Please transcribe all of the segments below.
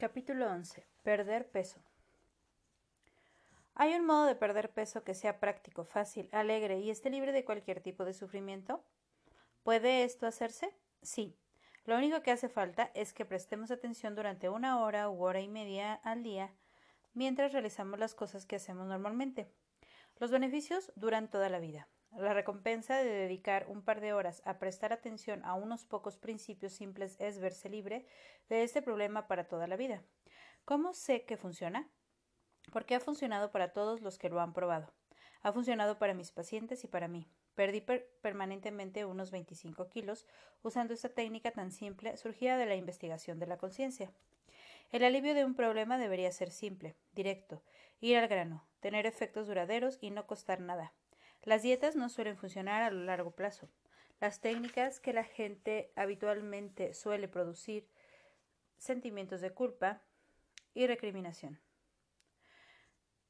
Capítulo 11. Perder peso. ¿Hay un modo de perder peso que sea práctico, fácil, alegre y esté libre de cualquier tipo de sufrimiento? ¿Puede esto hacerse? Sí. Lo único que hace falta es que prestemos atención durante una hora u hora y media al día mientras realizamos las cosas que hacemos normalmente. Los beneficios duran toda la vida. La recompensa de dedicar un par de horas a prestar atención a unos pocos principios simples es verse libre de este problema para toda la vida. ¿Cómo sé que funciona? Porque ha funcionado para todos los que lo han probado. Ha funcionado para mis pacientes y para mí. Perdí permanentemente unos 25 kilos usando esta técnica tan simple surgida de la investigación de la conciencia. El alivio de un problema debería ser simple, directo, ir al grano, tener efectos duraderos y no costar nada. Las dietas no suelen funcionar a largo plazo. Las técnicas que la gente habitualmente suele producir sentimientos de culpa y recriminación.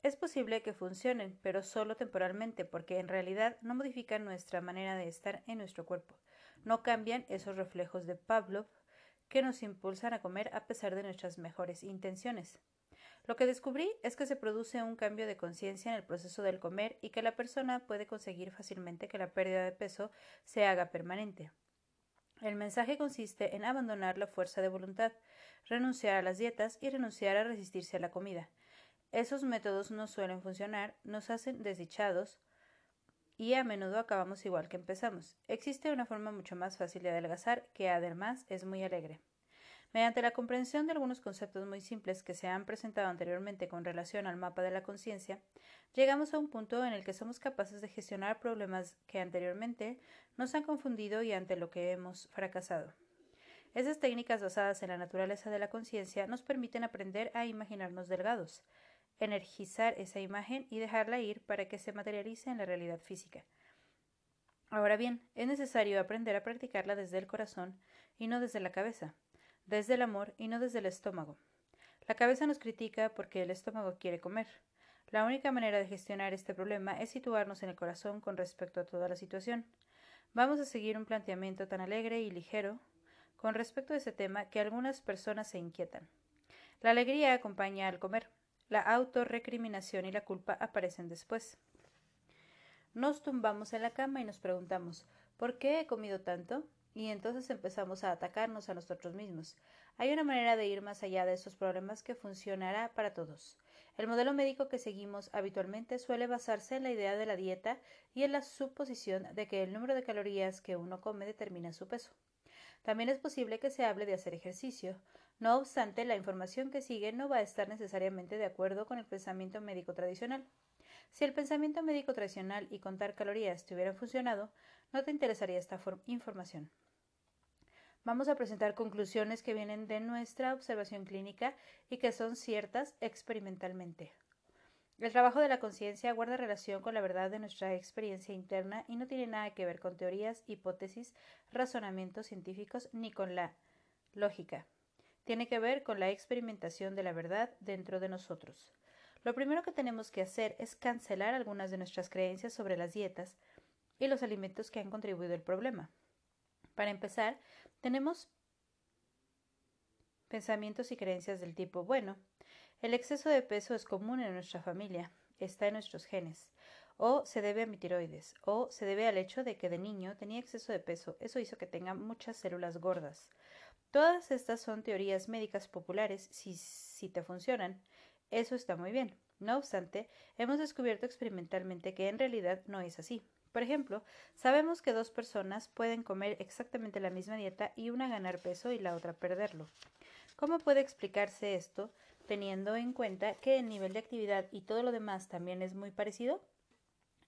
Es posible que funcionen, pero solo temporalmente, porque en realidad no modifican nuestra manera de estar en nuestro cuerpo. No cambian esos reflejos de Pavlov que nos impulsan a comer a pesar de nuestras mejores intenciones. Lo que descubrí es que se produce un cambio de conciencia en el proceso del comer y que la persona puede conseguir fácilmente que la pérdida de peso se haga permanente. El mensaje consiste en abandonar la fuerza de voluntad, renunciar a las dietas y renunciar a resistirse a la comida. Esos métodos no suelen funcionar, nos hacen desdichados y a menudo acabamos igual que empezamos. Existe una forma mucho más fácil de adelgazar que además es muy alegre. Mediante la comprensión de algunos conceptos muy simples que se han presentado anteriormente con relación al mapa de la conciencia, llegamos a un punto en el que somos capaces de gestionar problemas que anteriormente nos han confundido y ante lo que hemos fracasado. Esas técnicas basadas en la naturaleza de la conciencia nos permiten aprender a imaginarnos delgados, energizar esa imagen y dejarla ir para que se materialice en la realidad física. Ahora bien, es necesario aprender a practicarla desde el corazón y no desde la cabeza desde el amor y no desde el estómago. La cabeza nos critica porque el estómago quiere comer. La única manera de gestionar este problema es situarnos en el corazón con respecto a toda la situación. Vamos a seguir un planteamiento tan alegre y ligero con respecto a ese tema que algunas personas se inquietan. La alegría acompaña al comer. La autorrecriminación y la culpa aparecen después. Nos tumbamos en la cama y nos preguntamos ¿por qué he comido tanto? Y entonces empezamos a atacarnos a nosotros mismos. Hay una manera de ir más allá de esos problemas que funcionará para todos. El modelo médico que seguimos habitualmente suele basarse en la idea de la dieta y en la suposición de que el número de calorías que uno come determina su peso. También es posible que se hable de hacer ejercicio. No obstante, la información que sigue no va a estar necesariamente de acuerdo con el pensamiento médico tradicional. Si el pensamiento médico tradicional y contar calorías te hubieran funcionado, no te interesaría esta información. Vamos a presentar conclusiones que vienen de nuestra observación clínica y que son ciertas experimentalmente. El trabajo de la conciencia guarda relación con la verdad de nuestra experiencia interna y no tiene nada que ver con teorías, hipótesis, razonamientos científicos ni con la lógica. Tiene que ver con la experimentación de la verdad dentro de nosotros. Lo primero que tenemos que hacer es cancelar algunas de nuestras creencias sobre las dietas y los alimentos que han contribuido al problema. Para empezar, tenemos pensamientos y creencias del tipo bueno, el exceso de peso es común en nuestra familia, está en nuestros genes, o se debe a mi tiroides, o se debe al hecho de que de niño tenía exceso de peso, eso hizo que tenga muchas células gordas. Todas estas son teorías médicas populares si, si te funcionan, eso está muy bien. No obstante, hemos descubierto experimentalmente que en realidad no es así. Por ejemplo, sabemos que dos personas pueden comer exactamente la misma dieta y una ganar peso y la otra perderlo. ¿Cómo puede explicarse esto teniendo en cuenta que el nivel de actividad y todo lo demás también es muy parecido?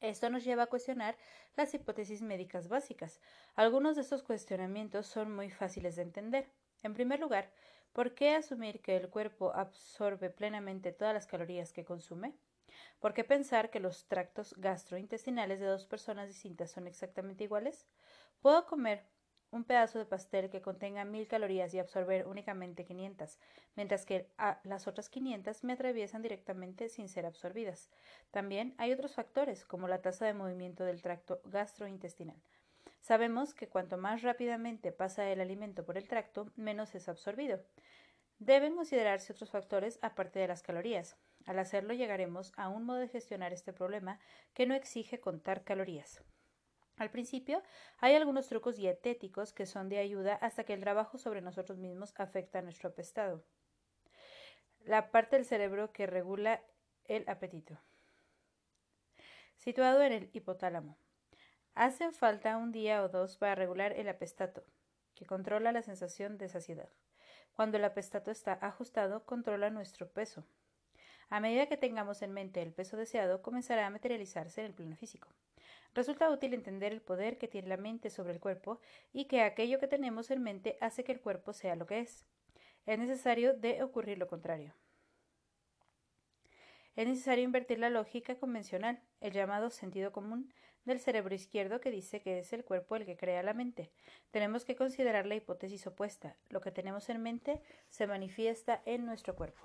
Esto nos lleva a cuestionar las hipótesis médicas básicas. Algunos de estos cuestionamientos son muy fáciles de entender. En primer lugar, ¿por qué asumir que el cuerpo absorbe plenamente todas las calorías que consume? ¿Por qué pensar que los tractos gastrointestinales de dos personas distintas son exactamente iguales? ¿Puedo comer un pedazo de pastel que contenga mil calorías y absorber únicamente 500, mientras que las otras 500 me atraviesan directamente sin ser absorbidas. También hay otros factores, como la tasa de movimiento del tracto gastrointestinal. Sabemos que cuanto más rápidamente pasa el alimento por el tracto, menos es absorbido. Deben considerarse otros factores aparte de las calorías. Al hacerlo llegaremos a un modo de gestionar este problema que no exige contar calorías. Al principio hay algunos trucos dietéticos que son de ayuda hasta que el trabajo sobre nosotros mismos afecta a nuestro apestado. La parte del cerebro que regula el apetito. Situado en el hipotálamo. Hace falta un día o dos para regular el apestato, que controla la sensación de saciedad. Cuando el apestato está ajustado, controla nuestro peso. A medida que tengamos en mente el peso deseado, comenzará a materializarse en el plano físico. Resulta útil entender el poder que tiene la mente sobre el cuerpo y que aquello que tenemos en mente hace que el cuerpo sea lo que es. Es necesario de ocurrir lo contrario. Es necesario invertir la lógica convencional, el llamado sentido común, del cerebro izquierdo que dice que es el cuerpo el que crea la mente. Tenemos que considerar la hipótesis opuesta. Lo que tenemos en mente se manifiesta en nuestro cuerpo.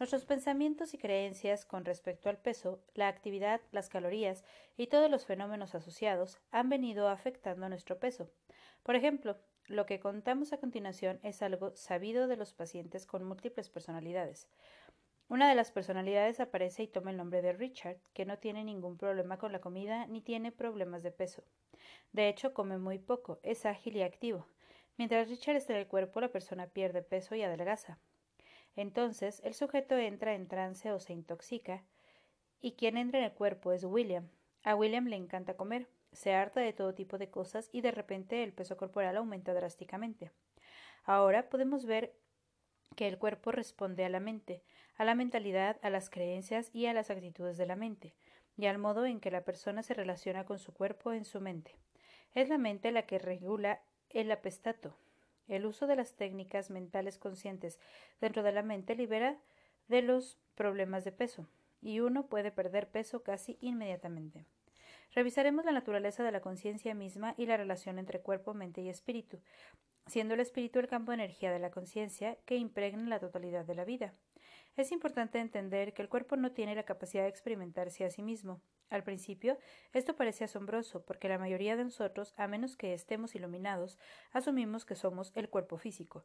Nuestros pensamientos y creencias con respecto al peso, la actividad, las calorías y todos los fenómenos asociados han venido afectando nuestro peso. Por ejemplo, lo que contamos a continuación es algo sabido de los pacientes con múltiples personalidades. Una de las personalidades aparece y toma el nombre de Richard, que no tiene ningún problema con la comida ni tiene problemas de peso. De hecho, come muy poco, es ágil y activo. Mientras Richard está en el cuerpo, la persona pierde peso y adelgaza. Entonces, el sujeto entra en trance o se intoxica, y quien entra en el cuerpo es William. A William le encanta comer, se harta de todo tipo de cosas y de repente el peso corporal aumenta drásticamente. Ahora podemos ver que el cuerpo responde a la mente, a la mentalidad, a las creencias y a las actitudes de la mente, y al modo en que la persona se relaciona con su cuerpo en su mente. Es la mente la que regula el apestato. El uso de las técnicas mentales conscientes dentro de la mente libera de los problemas de peso, y uno puede perder peso casi inmediatamente. Revisaremos la naturaleza de la conciencia misma y la relación entre cuerpo, mente y espíritu, siendo el espíritu el campo de energía de la conciencia que impregna la totalidad de la vida. Es importante entender que el cuerpo no tiene la capacidad de experimentarse a sí mismo. Al principio, esto parece asombroso, porque la mayoría de nosotros, a menos que estemos iluminados, asumimos que somos el cuerpo físico.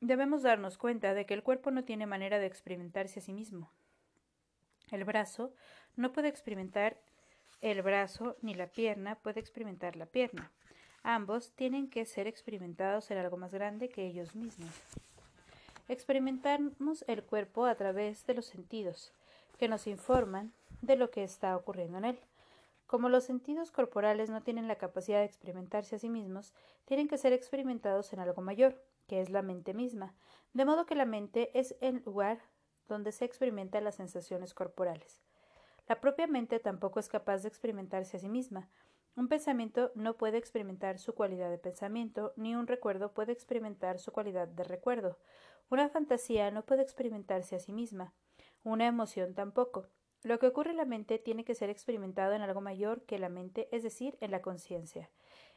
Debemos darnos cuenta de que el cuerpo no tiene manera de experimentarse a sí mismo. El brazo no puede experimentar el brazo, ni la pierna puede experimentar la pierna. Ambos tienen que ser experimentados en algo más grande que ellos mismos. Experimentamos el cuerpo a través de los sentidos, que nos informan de lo que está ocurriendo en él. Como los sentidos corporales no tienen la capacidad de experimentarse a sí mismos, tienen que ser experimentados en algo mayor, que es la mente misma, de modo que la mente es el lugar donde se experimentan las sensaciones corporales. La propia mente tampoco es capaz de experimentarse a sí misma, un pensamiento no puede experimentar su cualidad de pensamiento, ni un recuerdo puede experimentar su cualidad de recuerdo. Una fantasía no puede experimentarse a sí misma, una emoción tampoco. Lo que ocurre en la mente tiene que ser experimentado en algo mayor que la mente, es decir, en la conciencia.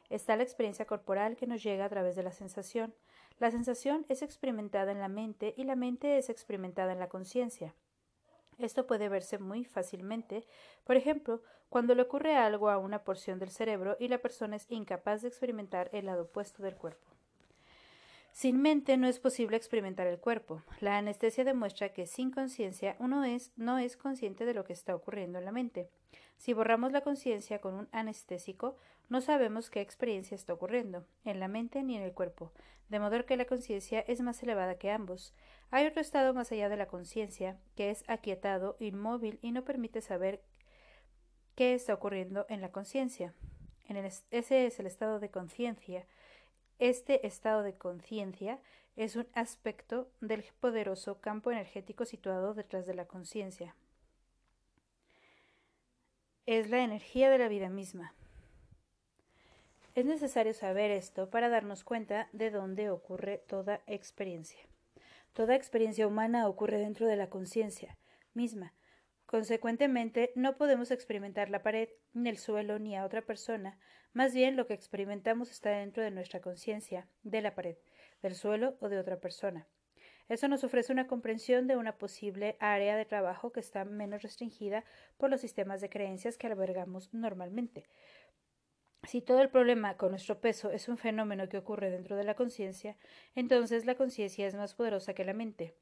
Está la experiencia corporal que nos llega a través de la sensación. La sensación es experimentada en la mente y la mente es experimentada en la conciencia. Esto puede verse muy fácilmente, por ejemplo, cuando le ocurre algo a una porción del cerebro y la persona es incapaz de experimentar el lado opuesto del cuerpo. Sin mente no es posible experimentar el cuerpo. La anestesia demuestra que sin conciencia uno es, no es consciente de lo que está ocurriendo en la mente. Si borramos la conciencia con un anestésico, no sabemos qué experiencia está ocurriendo, en la mente ni en el cuerpo, de modo que la conciencia es más elevada que ambos. Hay otro estado más allá de la conciencia, que es aquietado, inmóvil y no permite saber qué está ocurriendo en la conciencia. ese es el estado de conciencia. Este estado de conciencia es un aspecto del poderoso campo energético situado detrás de la conciencia. Es la energía de la vida misma. Es necesario saber esto para darnos cuenta de dónde ocurre toda experiencia. Toda experiencia humana ocurre dentro de la conciencia misma. Consecuentemente, no podemos experimentar la pared, ni el suelo, ni a otra persona. Más bien, lo que experimentamos está dentro de nuestra conciencia, de la pared, del suelo o de otra persona. Eso nos ofrece una comprensión de una posible área de trabajo que está menos restringida por los sistemas de creencias que albergamos normalmente. Si todo el problema con nuestro peso es un fenómeno que ocurre dentro de la conciencia, entonces la conciencia es más poderosa que la mente,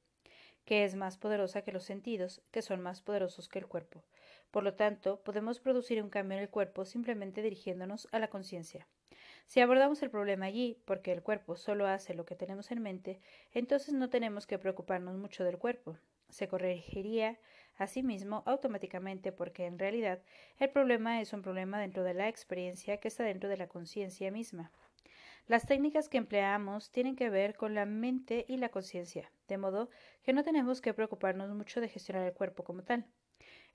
que es más poderosa que los sentidos, que son más poderosos que el cuerpo. Por lo tanto, podemos producir un cambio en el cuerpo simplemente dirigiéndonos a la conciencia. Si abordamos el problema allí, porque el cuerpo solo hace lo que tenemos en mente, entonces no tenemos que preocuparnos mucho del cuerpo. Se corregiría a sí mismo automáticamente porque en realidad el problema es un problema dentro de la experiencia que está dentro de la conciencia misma. Las técnicas que empleamos tienen que ver con la mente y la conciencia, de modo que no tenemos que preocuparnos mucho de gestionar el cuerpo como tal.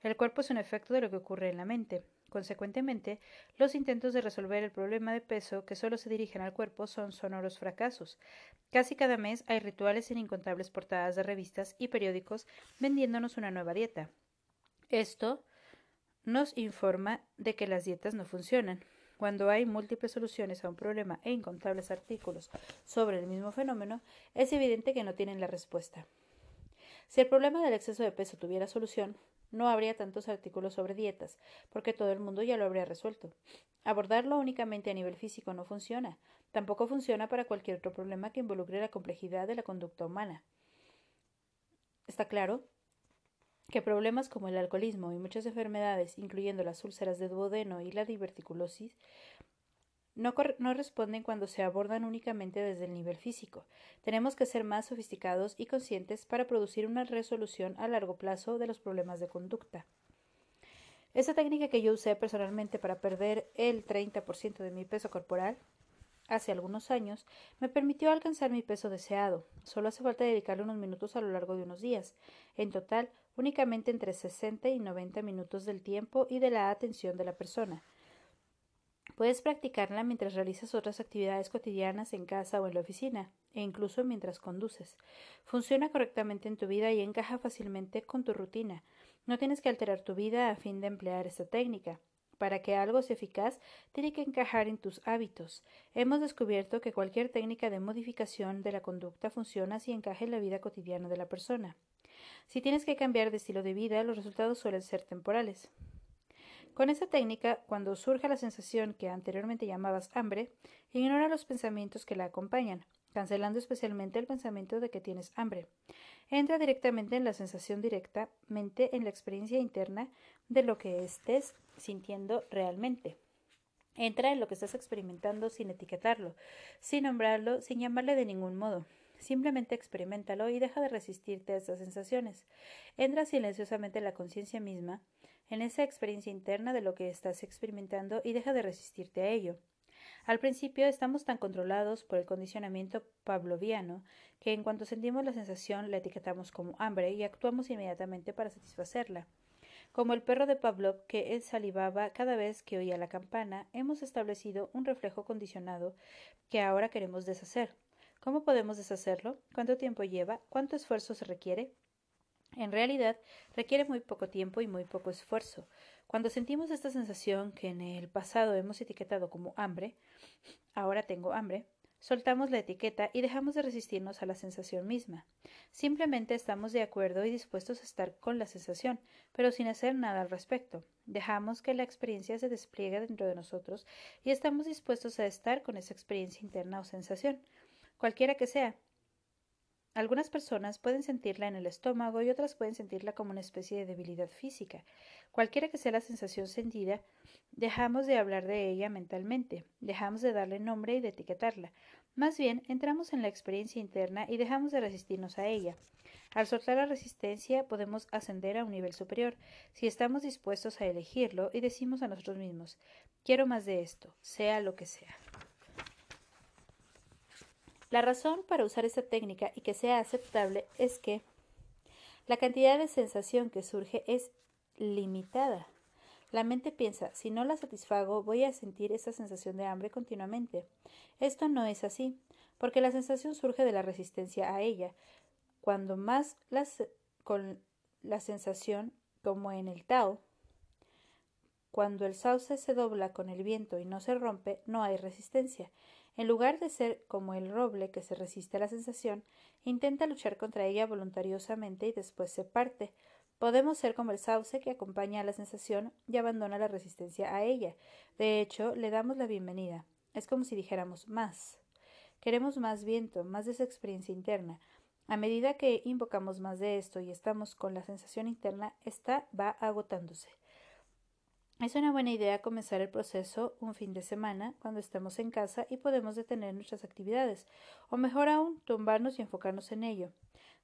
El cuerpo es un efecto de lo que ocurre en la mente. Consecuentemente, los intentos de resolver el problema de peso que solo se dirigen al cuerpo son sonoros fracasos. Casi cada mes hay rituales en incontables portadas de revistas y periódicos vendiéndonos una nueva dieta. Esto nos informa de que las dietas no funcionan. Cuando hay múltiples soluciones a un problema e incontables artículos sobre el mismo fenómeno, es evidente que no tienen la respuesta. Si el problema del exceso de peso tuviera solución, no habría tantos artículos sobre dietas, porque todo el mundo ya lo habría resuelto. Abordarlo únicamente a nivel físico no funciona. Tampoco funciona para cualquier otro problema que involucre la complejidad de la conducta humana. Está claro que problemas como el alcoholismo y muchas enfermedades, incluyendo las úlceras de duodeno y la diverticulosis, no, no, responden cuando se abordan únicamente desde el nivel físico. Tenemos que ser más sofisticados y conscientes para producir una resolución a largo plazo de los problemas de conducta. Esa técnica que yo usé personalmente para perder el 30% de mi peso corporal hace algunos años me permitió alcanzar mi peso deseado. Solo hace falta dedicarle unos minutos a lo largo de unos días. En total, únicamente entre 60 y 90 minutos del tiempo y de la atención de la persona. Puedes practicarla mientras realizas otras actividades cotidianas en casa o en la oficina, e incluso mientras conduces. Funciona correctamente en tu vida y encaja fácilmente con tu rutina. No tienes que alterar tu vida a fin de emplear esta técnica. Para que algo sea eficaz, tiene que encajar en tus hábitos. Hemos descubierto que cualquier técnica de modificación de la conducta funciona si encaja en la vida cotidiana de la persona. Si tienes que cambiar de estilo de vida, los resultados suelen ser temporales. Con esta técnica, cuando surja la sensación que anteriormente llamabas hambre, ignora los pensamientos que la acompañan, cancelando especialmente el pensamiento de que tienes hambre. Entra directamente en la sensación directamente en la experiencia interna de lo que estés sintiendo realmente. Entra en lo que estás experimentando sin etiquetarlo, sin nombrarlo, sin llamarle de ningún modo. Simplemente experimentalo y deja de resistirte a estas sensaciones. Entra silenciosamente en la conciencia misma en esa experiencia interna de lo que estás experimentando y deja de resistirte a ello. Al principio estamos tan controlados por el condicionamiento pavloviano que en cuanto sentimos la sensación la etiquetamos como hambre y actuamos inmediatamente para satisfacerla. Como el perro de Pavlov que él salivaba cada vez que oía la campana, hemos establecido un reflejo condicionado que ahora queremos deshacer. ¿Cómo podemos deshacerlo? ¿Cuánto tiempo lleva? ¿Cuánto esfuerzo se requiere? En realidad, requiere muy poco tiempo y muy poco esfuerzo. Cuando sentimos esta sensación que en el pasado hemos etiquetado como hambre, ahora tengo hambre, soltamos la etiqueta y dejamos de resistirnos a la sensación misma. Simplemente estamos de acuerdo y dispuestos a estar con la sensación, pero sin hacer nada al respecto. Dejamos que la experiencia se despliegue dentro de nosotros y estamos dispuestos a estar con esa experiencia interna o sensación, cualquiera que sea, algunas personas pueden sentirla en el estómago y otras pueden sentirla como una especie de debilidad física. Cualquiera que sea la sensación sentida, dejamos de hablar de ella mentalmente, dejamos de darle nombre y de etiquetarla. Más bien, entramos en la experiencia interna y dejamos de resistirnos a ella. Al soltar la resistencia podemos ascender a un nivel superior, si estamos dispuestos a elegirlo y decimos a nosotros mismos quiero más de esto, sea lo que sea. La razón para usar esta técnica y que sea aceptable es que la cantidad de sensación que surge es limitada. La mente piensa, si no la satisfago, voy a sentir esa sensación de hambre continuamente. Esto no es así, porque la sensación surge de la resistencia a ella. Cuando más las, con la sensación, como en el Tao, cuando el sauce se dobla con el viento y no se rompe, no hay resistencia. En lugar de ser como el roble que se resiste a la sensación, intenta luchar contra ella voluntariosamente y después se parte. Podemos ser como el sauce que acompaña a la sensación y abandona la resistencia a ella. De hecho, le damos la bienvenida. Es como si dijéramos más. Queremos más viento, más de esa experiencia interna. A medida que invocamos más de esto y estamos con la sensación interna, esta va agotándose. Es una buena idea comenzar el proceso un fin de semana cuando estemos en casa y podemos detener nuestras actividades, o mejor aún, tumbarnos y enfocarnos en ello.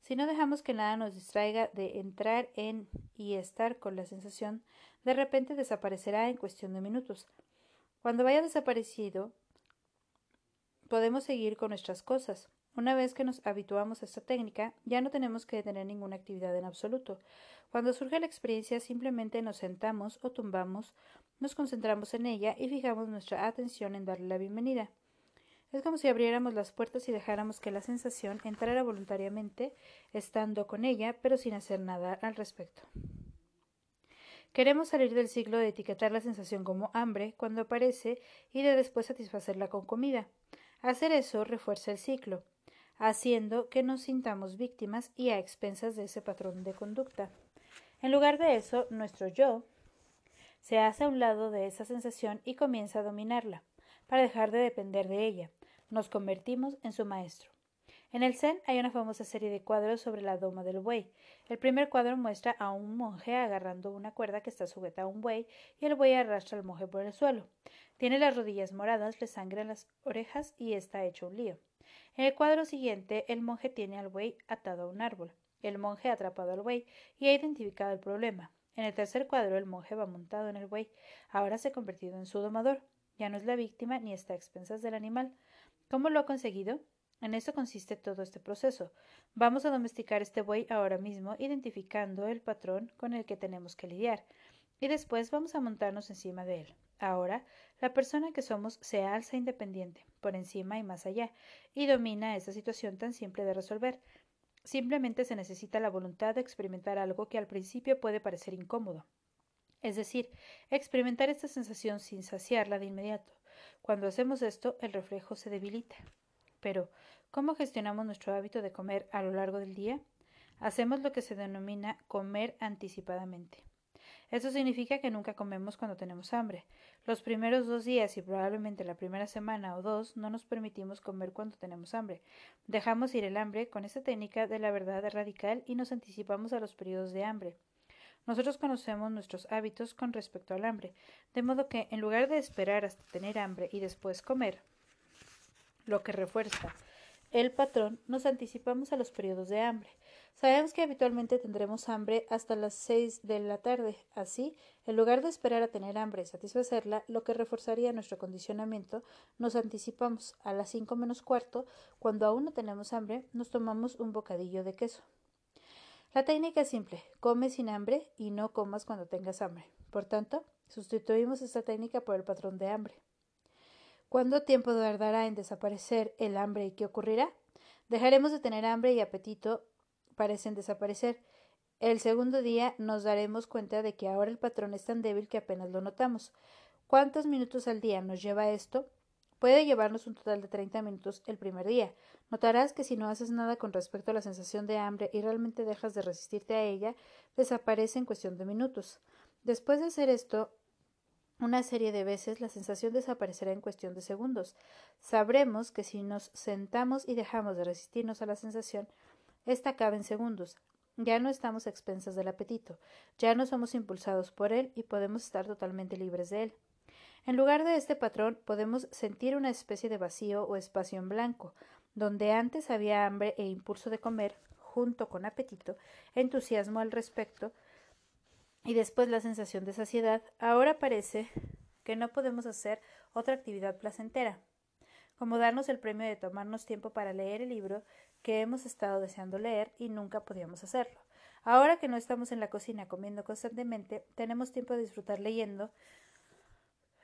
Si no dejamos que nada nos distraiga de entrar en y estar con la sensación, de repente desaparecerá en cuestión de minutos. Cuando vaya desaparecido, podemos seguir con nuestras cosas. Una vez que nos habituamos a esta técnica, ya no tenemos que detener ninguna actividad en absoluto. Cuando surge la experiencia, simplemente nos sentamos o tumbamos, nos concentramos en ella y fijamos nuestra atención en darle la bienvenida. Es como si abriéramos las puertas y dejáramos que la sensación entrara voluntariamente, estando con ella, pero sin hacer nada al respecto. Queremos salir del ciclo de etiquetar la sensación como hambre cuando aparece y de después satisfacerla con comida. Hacer eso refuerza el ciclo, haciendo que nos sintamos víctimas y a expensas de ese patrón de conducta. En lugar de eso, nuestro yo se hace a un lado de esa sensación y comienza a dominarla, para dejar de depender de ella nos convertimos en su maestro. En el Zen hay una famosa serie de cuadros sobre la doma del buey. El primer cuadro muestra a un monje agarrando una cuerda que está sujeta a un buey y el buey arrastra al monje por el suelo. Tiene las rodillas moradas, le sangran las orejas y está hecho un lío. En el cuadro siguiente, el monje tiene al buey atado a un árbol. El monje ha atrapado al buey y ha identificado el problema. En el tercer cuadro, el monje va montado en el buey. Ahora se ha convertido en su domador. Ya no es la víctima ni está a expensas del animal. ¿Cómo lo ha conseguido? En eso consiste todo este proceso. Vamos a domesticar este buey ahora mismo, identificando el patrón con el que tenemos que lidiar, y después vamos a montarnos encima de él. Ahora, la persona que somos se alza independiente, por encima y más allá, y domina esa situación tan simple de resolver. Simplemente se necesita la voluntad de experimentar algo que al principio puede parecer incómodo. Es decir, experimentar esta sensación sin saciarla de inmediato. Cuando hacemos esto, el reflejo se debilita. Pero, ¿cómo gestionamos nuestro hábito de comer a lo largo del día? Hacemos lo que se denomina comer anticipadamente. Eso significa que nunca comemos cuando tenemos hambre. Los primeros dos días y probablemente la primera semana o dos no nos permitimos comer cuando tenemos hambre. Dejamos ir el hambre con esta técnica de la verdad radical y nos anticipamos a los periodos de hambre. Nosotros conocemos nuestros hábitos con respecto al hambre, de modo que en lugar de esperar hasta tener hambre y después comer, lo que refuerza el patrón, nos anticipamos a los periodos de hambre. Sabemos que habitualmente tendremos hambre hasta las seis de la tarde. Así, en lugar de esperar a tener hambre y satisfacerla, lo que reforzaría nuestro condicionamiento, nos anticipamos a las cinco menos cuarto, cuando aún no tenemos hambre, nos tomamos un bocadillo de queso. La técnica es simple, come sin hambre y no comas cuando tengas hambre. Por tanto, sustituimos esta técnica por el patrón de hambre. ¿Cuánto tiempo tardará en desaparecer el hambre y qué ocurrirá? Dejaremos de tener hambre y apetito parecen desaparecer. El segundo día nos daremos cuenta de que ahora el patrón es tan débil que apenas lo notamos. ¿Cuántos minutos al día nos lleva esto? Puede llevarnos un total de 30 minutos el primer día. Notarás que si no haces nada con respecto a la sensación de hambre y realmente dejas de resistirte a ella, desaparece en cuestión de minutos. Después de hacer esto una serie de veces, la sensación desaparecerá en cuestión de segundos. Sabremos que si nos sentamos y dejamos de resistirnos a la sensación, esta acaba en segundos. Ya no estamos a expensas del apetito, ya no somos impulsados por él y podemos estar totalmente libres de él. En lugar de este patrón podemos sentir una especie de vacío o espacio en blanco, donde antes había hambre e impulso de comer, junto con apetito, entusiasmo al respecto, y después la sensación de saciedad, ahora parece que no podemos hacer otra actividad placentera, como darnos el premio de tomarnos tiempo para leer el libro que hemos estado deseando leer y nunca podíamos hacerlo. Ahora que no estamos en la cocina comiendo constantemente, tenemos tiempo de disfrutar leyendo,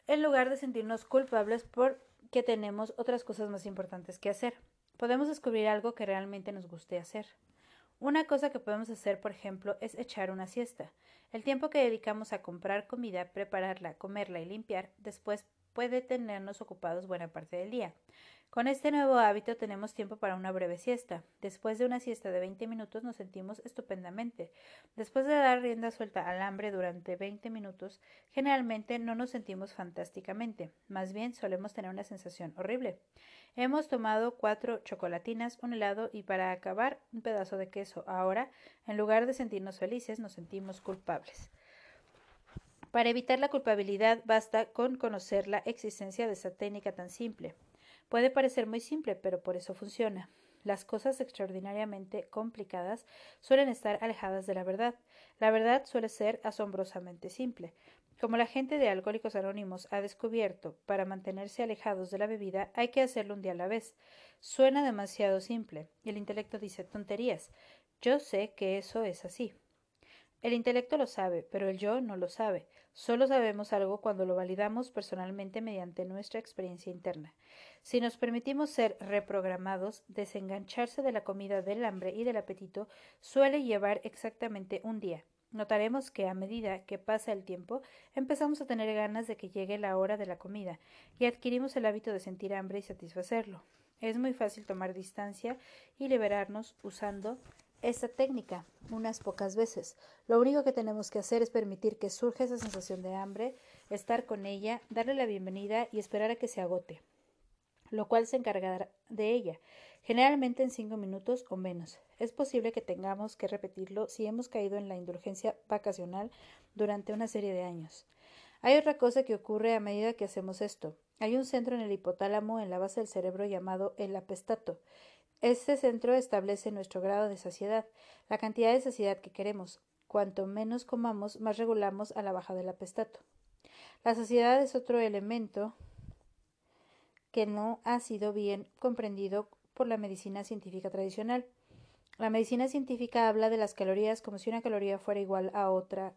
en lugar de sentirnos culpables porque tenemos otras cosas más importantes que hacer. Podemos descubrir algo que realmente nos guste hacer. Una cosa que podemos hacer, por ejemplo, es echar una siesta. El tiempo que dedicamos a comprar comida, prepararla, comerla y limpiar, después puede tenernos ocupados buena parte del día. Con este nuevo hábito tenemos tiempo para una breve siesta. Después de una siesta de 20 minutos nos sentimos estupendamente. Después de dar rienda suelta al hambre durante 20 minutos, generalmente no nos sentimos fantásticamente. Más bien solemos tener una sensación horrible. Hemos tomado cuatro chocolatinas, un helado y para acabar un pedazo de queso. Ahora, en lugar de sentirnos felices, nos sentimos culpables. Para evitar la culpabilidad basta con conocer la existencia de esa técnica tan simple. Puede parecer muy simple, pero por eso funciona. Las cosas extraordinariamente complicadas suelen estar alejadas de la verdad. La verdad suele ser asombrosamente simple. Como la gente de Alcohólicos Anónimos ha descubierto, para mantenerse alejados de la bebida hay que hacerlo un día a la vez. Suena demasiado simple. Y el intelecto dice tonterías. Yo sé que eso es así. El intelecto lo sabe, pero el yo no lo sabe. Solo sabemos algo cuando lo validamos personalmente mediante nuestra experiencia interna. Si nos permitimos ser reprogramados, desengancharse de la comida del hambre y del apetito suele llevar exactamente un día. Notaremos que a medida que pasa el tiempo, empezamos a tener ganas de que llegue la hora de la comida y adquirimos el hábito de sentir hambre y satisfacerlo. Es muy fácil tomar distancia y liberarnos usando esta técnica unas pocas veces. Lo único que tenemos que hacer es permitir que surja esa sensación de hambre, estar con ella, darle la bienvenida y esperar a que se agote, lo cual se encargará de ella, generalmente en cinco minutos o menos. Es posible que tengamos que repetirlo si hemos caído en la indulgencia vacacional durante una serie de años. Hay otra cosa que ocurre a medida que hacemos esto. Hay un centro en el hipotálamo en la base del cerebro llamado el apestato. Este centro establece nuestro grado de saciedad, la cantidad de saciedad que queremos. Cuanto menos comamos, más regulamos a la baja del apestato. La saciedad es otro elemento que no ha sido bien comprendido por la medicina científica tradicional. La medicina científica habla de las calorías como si una caloría fuera igual a otra.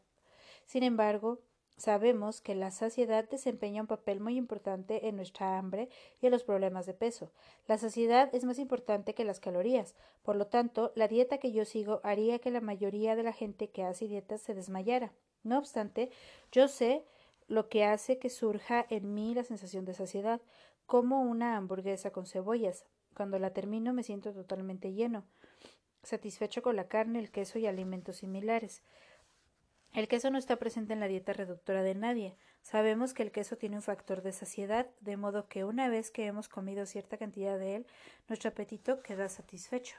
Sin embargo, Sabemos que la saciedad desempeña un papel muy importante en nuestra hambre y en los problemas de peso. La saciedad es más importante que las calorías. Por lo tanto, la dieta que yo sigo haría que la mayoría de la gente que hace dietas se desmayara. No obstante, yo sé lo que hace que surja en mí la sensación de saciedad, como una hamburguesa con cebollas. Cuando la termino me siento totalmente lleno, satisfecho con la carne, el queso y alimentos similares. El queso no está presente en la dieta reductora de nadie. Sabemos que el queso tiene un factor de saciedad, de modo que una vez que hemos comido cierta cantidad de él, nuestro apetito queda satisfecho.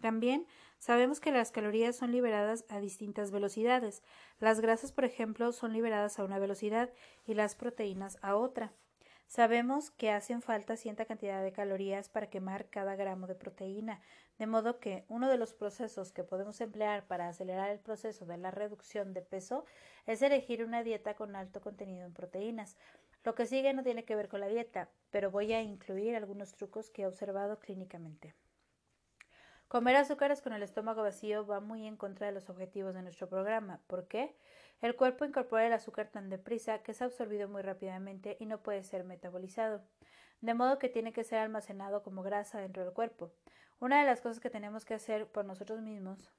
También sabemos que las calorías son liberadas a distintas velocidades. Las grasas, por ejemplo, son liberadas a una velocidad y las proteínas a otra. Sabemos que hacen falta cierta cantidad de calorías para quemar cada gramo de proteína, de modo que uno de los procesos que podemos emplear para acelerar el proceso de la reducción de peso es elegir una dieta con alto contenido en proteínas. Lo que sigue no tiene que ver con la dieta, pero voy a incluir algunos trucos que he observado clínicamente. Comer azúcares con el estómago vacío va muy en contra de los objetivos de nuestro programa. ¿Por qué? El cuerpo incorpora el azúcar tan deprisa que es absorbido muy rápidamente y no puede ser metabolizado, de modo que tiene que ser almacenado como grasa dentro del cuerpo. Una de las cosas que tenemos que hacer por nosotros mismos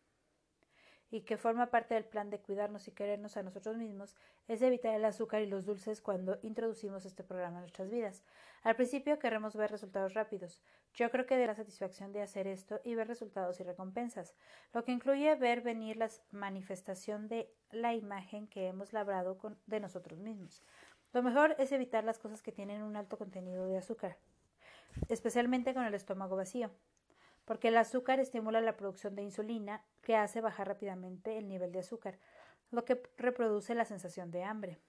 y que forma parte del plan de cuidarnos y querernos a nosotros mismos es evitar el azúcar y los dulces cuando introducimos este programa en nuestras vidas. Al principio queremos ver resultados rápidos. Yo creo que de la satisfacción de hacer esto y ver resultados y recompensas, lo que incluye ver venir la manifestación de la imagen que hemos labrado de nosotros mismos. Lo mejor es evitar las cosas que tienen un alto contenido de azúcar, especialmente con el estómago vacío porque el azúcar estimula la producción de insulina que hace bajar rápidamente el nivel de azúcar, lo que reproduce la sensación de hambre.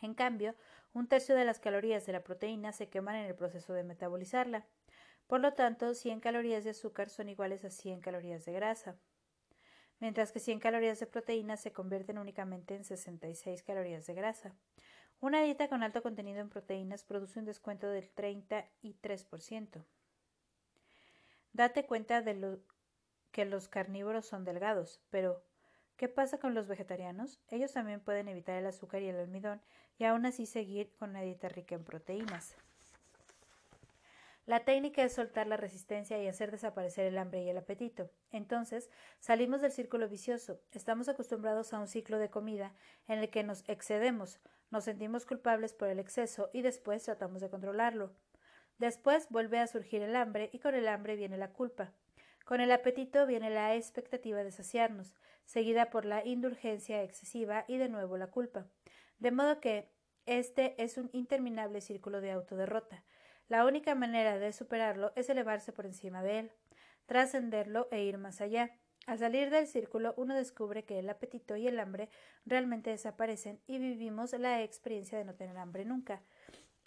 En cambio, un tercio de las calorías de la proteína se queman en el proceso de metabolizarla. Por lo tanto, 100 calorías de azúcar son iguales a 100 calorías de grasa, mientras que 100 calorías de proteína se convierten únicamente en 66 calorías de grasa. Una dieta con alto contenido en proteínas produce un descuento del 33%. Date cuenta de lo que los carnívoros son delgados, pero ¿qué pasa con los vegetarianos? Ellos también pueden evitar el azúcar y el almidón y aún así seguir con una dieta rica en proteínas. La técnica es soltar la resistencia y hacer desaparecer el hambre y el apetito. Entonces, salimos del círculo vicioso. Estamos acostumbrados a un ciclo de comida en el que nos excedemos, Nos sentimos culpables por el exceso y después tratamos de controlarlo. Después vuelve a surgir el hambre y con el hambre viene la culpa. Con el apetito viene la expectativa de saciarnos, seguida por la indulgencia excesiva y de nuevo la culpa. De modo que este es un interminable círculo de autoderrota. La única manera de superarlo es elevarse por encima de él, trascenderlo e ir más allá. Al salir del círculo uno descubre que el apetito y el hambre realmente desaparecen y vivimos la experiencia de no tener hambre nunca.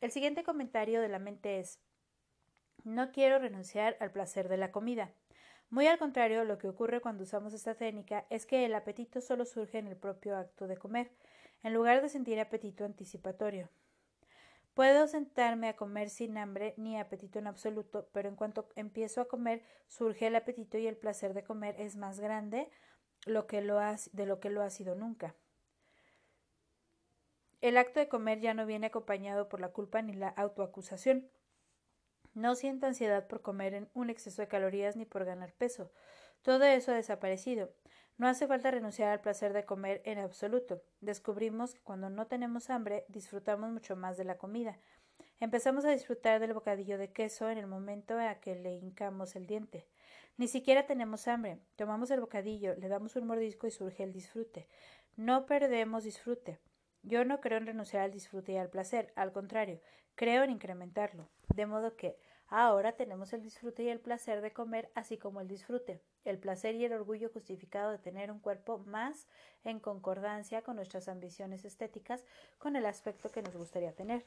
El siguiente comentario de la mente es No quiero renunciar al placer de la comida. Muy al contrario, lo que ocurre cuando usamos esta técnica es que el apetito solo surge en el propio acto de comer, en lugar de sentir apetito anticipatorio. Puedo sentarme a comer sin hambre ni apetito en absoluto, pero en cuanto empiezo a comer surge el apetito y el placer de comer es más grande de lo que lo ha sido nunca. El acto de comer ya no viene acompañado por la culpa ni la autoacusación. No siento ansiedad por comer en un exceso de calorías ni por ganar peso. Todo eso ha desaparecido. No hace falta renunciar al placer de comer en absoluto. Descubrimos que cuando no tenemos hambre disfrutamos mucho más de la comida. Empezamos a disfrutar del bocadillo de queso en el momento en que le hincamos el diente. Ni siquiera tenemos hambre. Tomamos el bocadillo, le damos un mordisco y surge el disfrute. No perdemos disfrute. Yo no creo en renunciar al disfrute y al placer, al contrario, creo en incrementarlo. De modo que Ahora tenemos el disfrute y el placer de comer, así como el disfrute, el placer y el orgullo justificado de tener un cuerpo más en concordancia con nuestras ambiciones estéticas, con el aspecto que nos gustaría tener.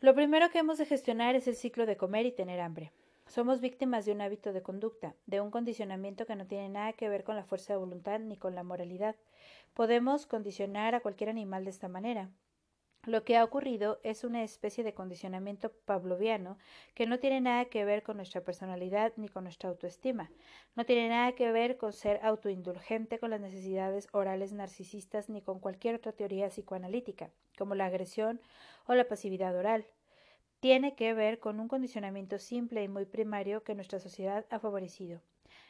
Lo primero que hemos de gestionar es el ciclo de comer y tener hambre. Somos víctimas de un hábito de conducta, de un condicionamiento que no tiene nada que ver con la fuerza de voluntad ni con la moralidad. Podemos condicionar a cualquier animal de esta manera. Lo que ha ocurrido es una especie de condicionamiento pavloviano que no tiene nada que ver con nuestra personalidad ni con nuestra autoestima. No tiene nada que ver con ser autoindulgente con las necesidades orales narcisistas ni con cualquier otra teoría psicoanalítica, como la agresión o la pasividad oral. Tiene que ver con un condicionamiento simple y muy primario que nuestra sociedad ha favorecido.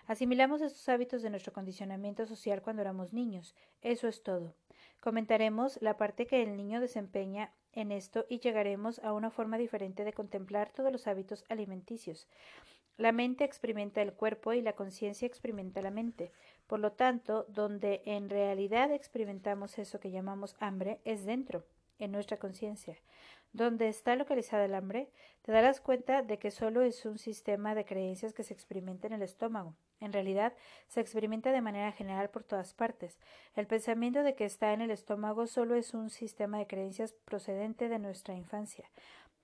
Asimilamos estos hábitos de nuestro condicionamiento social cuando éramos niños. Eso es todo. Comentaremos la parte que el niño desempeña en esto y llegaremos a una forma diferente de contemplar todos los hábitos alimenticios. La mente experimenta el cuerpo y la conciencia experimenta la mente. Por lo tanto, donde en realidad experimentamos eso que llamamos hambre es dentro, en nuestra conciencia. Donde está localizada el hambre, te darás cuenta de que solo es un sistema de creencias que se experimenta en el estómago. En realidad, se experimenta de manera general por todas partes. El pensamiento de que está en el estómago solo es un sistema de creencias procedente de nuestra infancia.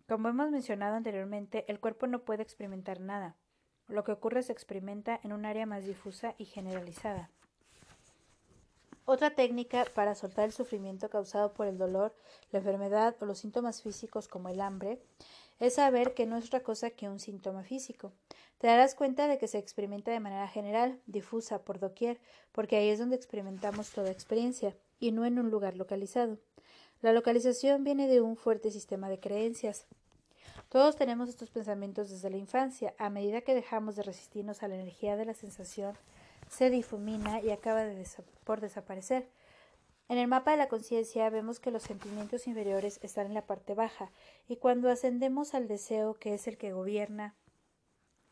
Como hemos mencionado anteriormente, el cuerpo no puede experimentar nada. Lo que ocurre se experimenta en un área más difusa y generalizada. Otra técnica para soltar el sufrimiento causado por el dolor, la enfermedad o los síntomas físicos como el hambre es saber que no es otra cosa que un síntoma físico. Te darás cuenta de que se experimenta de manera general, difusa, por doquier, porque ahí es donde experimentamos toda experiencia, y no en un lugar localizado. La localización viene de un fuerte sistema de creencias. Todos tenemos estos pensamientos desde la infancia. A medida que dejamos de resistirnos a la energía de la sensación, se difumina y acaba por desaparecer. En el mapa de la conciencia vemos que los sentimientos inferiores están en la parte baja y cuando ascendemos al deseo que es el que gobierna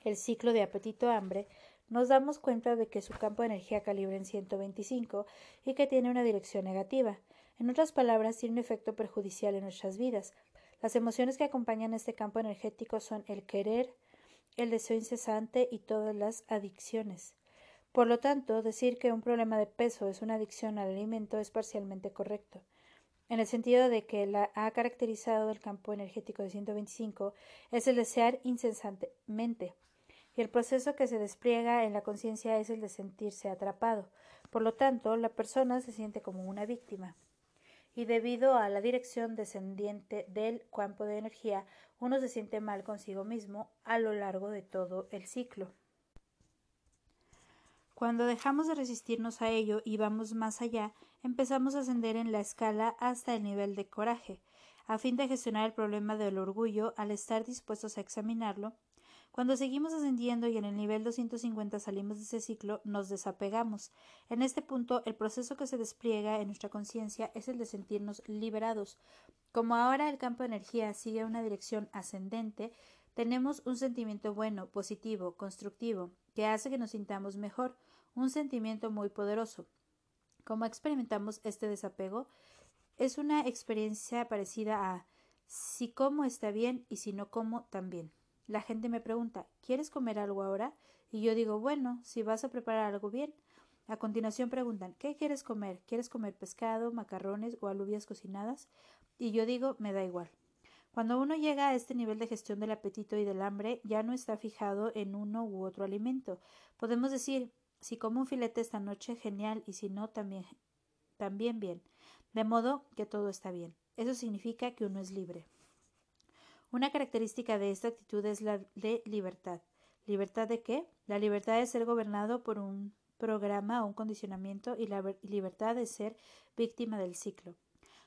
el ciclo de apetito-hambre, nos damos cuenta de que su campo de energía calibra en 125 y que tiene una dirección negativa. En otras palabras, tiene un efecto perjudicial en nuestras vidas. Las emociones que acompañan este campo energético son el querer, el deseo incesante y todas las adicciones. Por lo tanto, decir que un problema de peso es una adicción al alimento es parcialmente correcto, en el sentido de que la ha caracterizado el campo energético de 125 es el desear incesantemente, y el proceso que se despliega en la conciencia es el de sentirse atrapado. Por lo tanto, la persona se siente como una víctima. Y debido a la dirección descendiente del campo de energía, uno se siente mal consigo mismo a lo largo de todo el ciclo. Cuando dejamos de resistirnos a ello y vamos más allá, empezamos a ascender en la escala hasta el nivel de coraje. A fin de gestionar el problema del orgullo, al estar dispuestos a examinarlo, Cuando seguimos ascendiendo y en el nivel 250 salimos de ese ciclo, nos desapegamos. En este punto, el proceso que se despliega en nuestra conciencia es el de sentirnos liberados. Como ahora el campo de energía sigue una dirección ascendente, tenemos un sentimiento bueno, positivo, constructivo, que hace que nos sintamos mejor, un sentimiento muy poderoso. ¿Cómo experimentamos este desapego? Es una experiencia parecida a si como está bien y si no como también. La gente me pregunta ¿Quieres comer algo ahora? Y yo digo bueno, si vas a preparar algo bien. A continuación preguntan ¿Qué quieres comer? ¿Quieres comer pescado, macarrones o alubias cocinadas? Y yo digo me da igual. Cuando uno llega a este nivel de gestión del apetito y del hambre, ya no está fijado en uno u otro alimento. Podemos decir si como un filete esta noche, genial, y si no, también, también bien. De modo que todo está bien. Eso significa que uno es libre. Una característica de esta actitud es la de libertad. ¿Libertad de qué? La libertad de ser gobernado por un programa o un condicionamiento y la libertad de ser víctima del ciclo.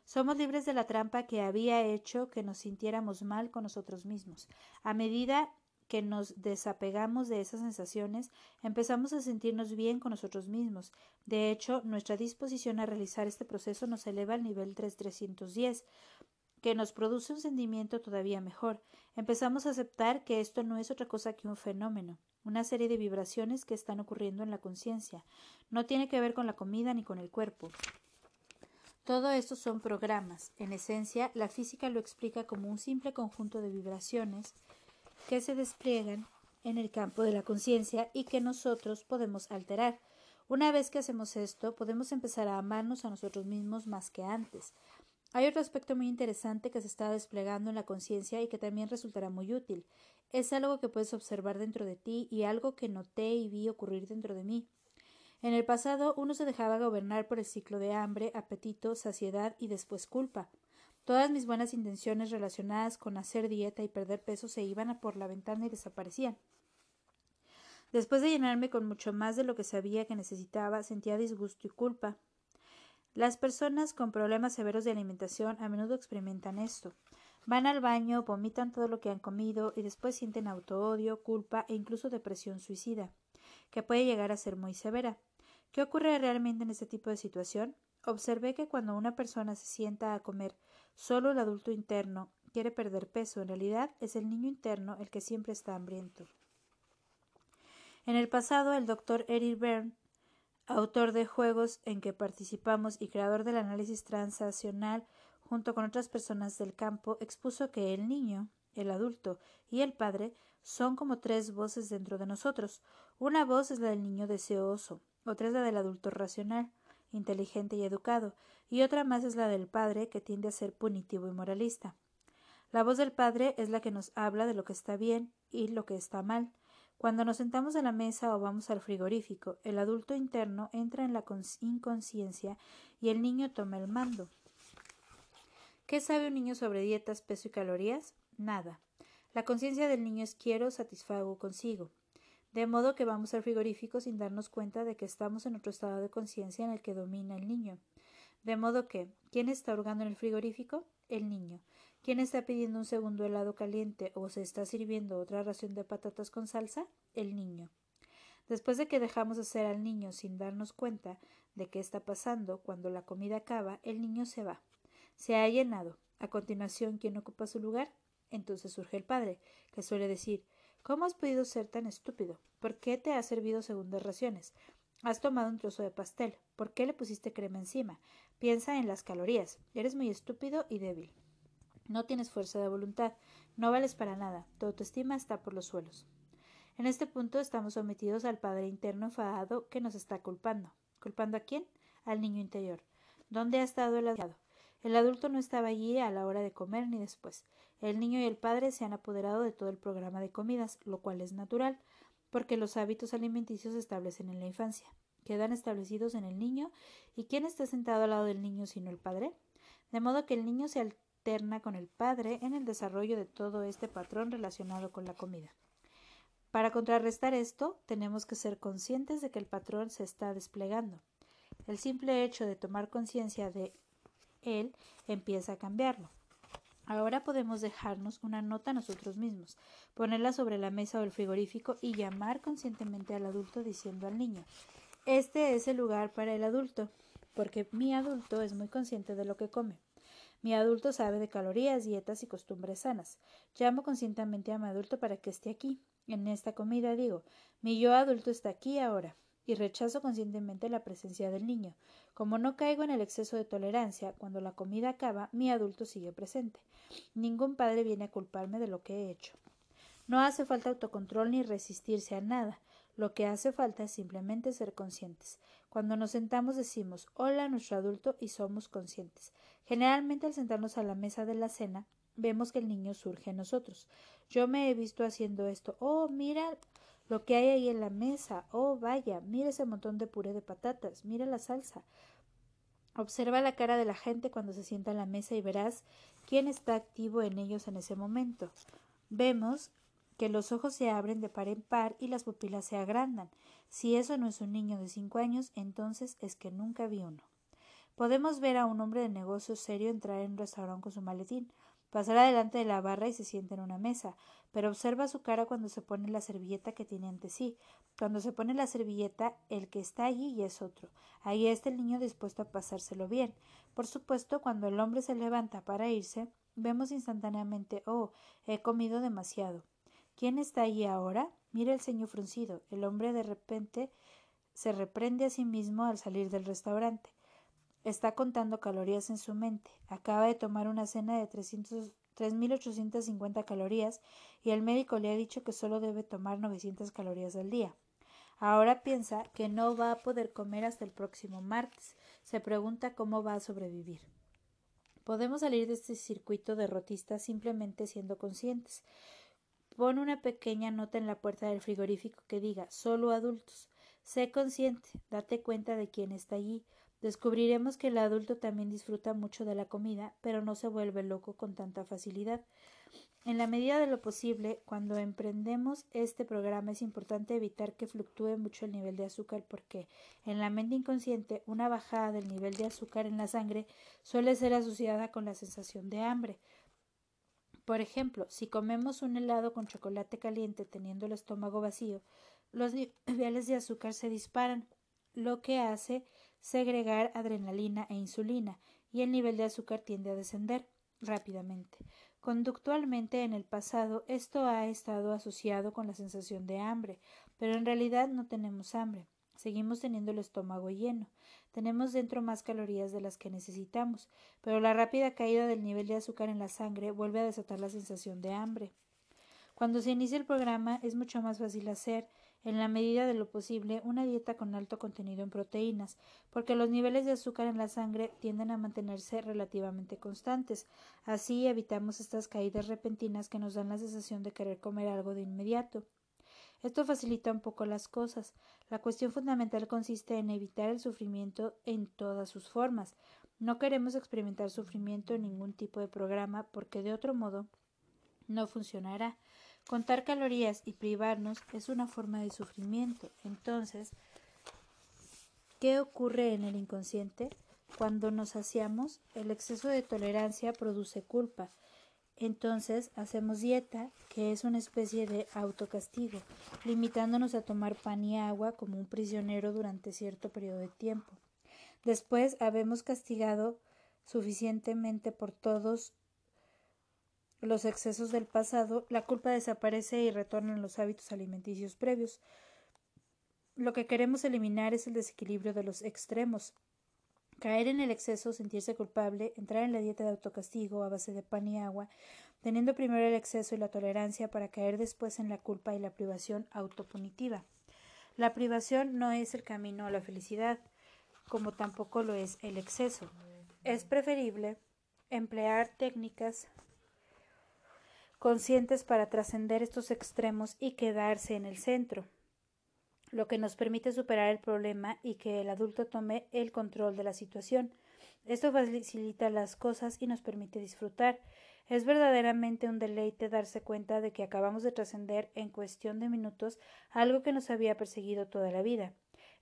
Somos libres de la trampa que había hecho que nos sintiéramos mal con nosotros mismos. A medida que nos desapegamos de esas sensaciones, empezamos a sentirnos bien con nosotros mismos. De hecho, nuestra disposición a realizar este proceso nos eleva al nivel 3310, que nos produce un sentimiento todavía mejor. Empezamos a aceptar que esto no es otra cosa que un fenómeno, una serie de vibraciones que están ocurriendo en la conciencia. No tiene que ver con la comida ni con el cuerpo. Todo esto son programas. En esencia, la física lo explica como un simple conjunto de vibraciones que se despliegan en el campo de la conciencia y que nosotros podemos alterar. Una vez que hacemos esto, podemos empezar a amarnos a nosotros mismos más que antes. Hay otro aspecto muy interesante que se está desplegando en la conciencia y que también resultará muy útil. Es algo que puedes observar dentro de ti y algo que noté y vi ocurrir dentro de mí. En el pasado uno se dejaba gobernar por el ciclo de hambre, apetito, saciedad y después culpa. Todas mis buenas intenciones relacionadas con hacer dieta y perder peso se iban por la ventana y desaparecían. Después de llenarme con mucho más de lo que sabía que necesitaba, sentía disgusto y culpa. Las personas con problemas severos de alimentación a menudo experimentan esto. Van al baño, vomitan todo lo que han comido y después sienten autoodio, culpa e incluso depresión suicida, que puede llegar a ser muy severa. ¿Qué ocurre realmente en este tipo de situación? Observé que cuando una persona se sienta a comer Solo el adulto interno quiere perder peso. En realidad es el niño interno el que siempre está hambriento. En el pasado, el doctor Eric Berne, autor de juegos en que participamos y creador del análisis transaccional junto con otras personas del campo, expuso que el niño, el adulto y el padre son como tres voces dentro de nosotros. Una voz es la del niño deseoso, otra es la del adulto racional, inteligente y educado, y otra más es la del padre, que tiende a ser punitivo y moralista. La voz del padre es la que nos habla de lo que está bien y lo que está mal. Cuando nos sentamos a la mesa o vamos al frigorífico, el adulto interno entra en la inconsciencia y el niño toma el mando. ¿Qué sabe un niño sobre dietas, peso y calorías? Nada. La conciencia del niño es quiero, satisfago, consigo de modo que vamos al frigorífico sin darnos cuenta de que estamos en otro estado de conciencia en el que domina el niño. De modo que, ¿quién está hurgando en el frigorífico? El niño. ¿Quién está pidiendo un segundo helado caliente o se está sirviendo otra ración de patatas con salsa? El niño. Después de que dejamos hacer al niño sin darnos cuenta de qué está pasando, cuando la comida acaba, el niño se va. Se ha llenado. A continuación, ¿quién ocupa su lugar? Entonces surge el padre, que suele decir ¿Cómo has podido ser tan estúpido? ¿Por qué te has servido segundas raciones? Has tomado un trozo de pastel. ¿Por qué le pusiste crema encima? Piensa en las calorías. Eres muy estúpido y débil. No tienes fuerza de voluntad. No vales para nada. Tu autoestima está por los suelos. En este punto estamos sometidos al Padre interno enfadado que nos está culpando. ¿Culpando a quién? Al niño interior. ¿Dónde ha estado el adulto? El adulto no estaba allí a la hora de comer ni después. El niño y el padre se han apoderado de todo el programa de comidas, lo cual es natural, porque los hábitos alimenticios se establecen en la infancia. Quedan establecidos en el niño, ¿y quién está sentado al lado del niño sino el padre? De modo que el niño se alterna con el padre en el desarrollo de todo este patrón relacionado con la comida. Para contrarrestar esto, tenemos que ser conscientes de que el patrón se está desplegando. El simple hecho de tomar conciencia de él empieza a cambiarlo. Ahora podemos dejarnos una nota nosotros mismos, ponerla sobre la mesa o el frigorífico y llamar conscientemente al adulto diciendo al niño Este es el lugar para el adulto, porque mi adulto es muy consciente de lo que come. Mi adulto sabe de calorías, dietas y costumbres sanas. Llamo conscientemente a mi adulto para que esté aquí. En esta comida digo, mi yo adulto está aquí ahora y rechazo conscientemente la presencia del niño. Como no caigo en el exceso de tolerancia, cuando la comida acaba, mi adulto sigue presente. Ningún padre viene a culparme de lo que he hecho. No hace falta autocontrol ni resistirse a nada. Lo que hace falta es simplemente ser conscientes. Cuando nos sentamos decimos hola a nuestro adulto y somos conscientes. Generalmente al sentarnos a la mesa de la cena vemos que el niño surge en nosotros. Yo me he visto haciendo esto. Oh, mira lo que hay ahí en la mesa. Oh, vaya, mira ese montón de puré de patatas, mira la salsa. Observa la cara de la gente cuando se sienta a la mesa y verás quién está activo en ellos en ese momento. Vemos que los ojos se abren de par en par y las pupilas se agrandan. Si eso no es un niño de cinco años, entonces es que nunca vi uno. Podemos ver a un hombre de negocio serio entrar en un restaurante con su maletín, pasar adelante de la barra y se sienta en una mesa, pero observa su cara cuando se pone la servilleta que tiene ante sí. Cuando se pone la servilleta, el que está allí y es otro. Ahí está el niño dispuesto a pasárselo bien. Por supuesto, cuando el hombre se levanta para irse, vemos instantáneamente oh, he comido demasiado. ¿Quién está allí ahora? Mira el ceño fruncido. El hombre de repente se reprende a sí mismo al salir del restaurante. Está contando calorías en su mente. Acaba de tomar una cena de 300 3.850 calorías y el médico le ha dicho que solo debe tomar 900 calorías al día. Ahora piensa que no va a poder comer hasta el próximo martes. Se pregunta cómo va a sobrevivir. Podemos salir de este circuito derrotista simplemente siendo conscientes. Pon una pequeña nota en la puerta del frigorífico que diga solo adultos. Sé consciente, date cuenta de quién está allí, Descubriremos que el adulto también disfruta mucho de la comida, pero no se vuelve loco con tanta facilidad. En la medida de lo posible, cuando emprendemos este programa es importante evitar que fluctúe mucho el nivel de azúcar porque en la mente inconsciente una bajada del nivel de azúcar en la sangre suele ser asociada con la sensación de hambre. Por ejemplo, si comemos un helado con chocolate caliente teniendo el estómago vacío, los niveles de azúcar se disparan, lo que hace segregar adrenalina e insulina y el nivel de azúcar tiende a descender rápidamente. Conductualmente en el pasado esto ha estado asociado con la sensación de hambre, pero en realidad no tenemos hambre. Seguimos teniendo el estómago lleno. Tenemos dentro más calorías de las que necesitamos, pero la rápida caída del nivel de azúcar en la sangre vuelve a desatar la sensación de hambre. Cuando se inicia el programa es mucho más fácil hacer en la medida de lo posible, una dieta con alto contenido en proteínas, porque los niveles de azúcar en la sangre tienden a mantenerse relativamente constantes. Así evitamos estas caídas repentinas que nos dan la sensación de querer comer algo de inmediato. Esto facilita un poco las cosas. La cuestión fundamental consiste en evitar el sufrimiento en todas sus formas. No queremos experimentar sufrimiento en ningún tipo de programa porque de otro modo no funcionará. Contar calorías y privarnos es una forma de sufrimiento. Entonces, ¿qué ocurre en el inconsciente? Cuando nos saciamos, el exceso de tolerancia produce culpa. Entonces hacemos dieta, que es una especie de autocastigo, limitándonos a tomar pan y agua como un prisionero durante cierto periodo de tiempo. Después habemos castigado suficientemente por todos los excesos del pasado, la culpa desaparece y retornan los hábitos alimenticios previos. Lo que queremos eliminar es el desequilibrio de los extremos. Caer en el exceso, sentirse culpable, entrar en la dieta de autocastigo a base de pan y agua, teniendo primero el exceso y la tolerancia para caer después en la culpa y la privación autopunitiva. La privación no es el camino a la felicidad, como tampoco lo es el exceso. Es preferible emplear técnicas conscientes para trascender estos extremos y quedarse en el centro, lo que nos permite superar el problema y que el adulto tome el control de la situación. Esto facilita las cosas y nos permite disfrutar. Es verdaderamente un deleite darse cuenta de que acabamos de trascender en cuestión de minutos algo que nos había perseguido toda la vida.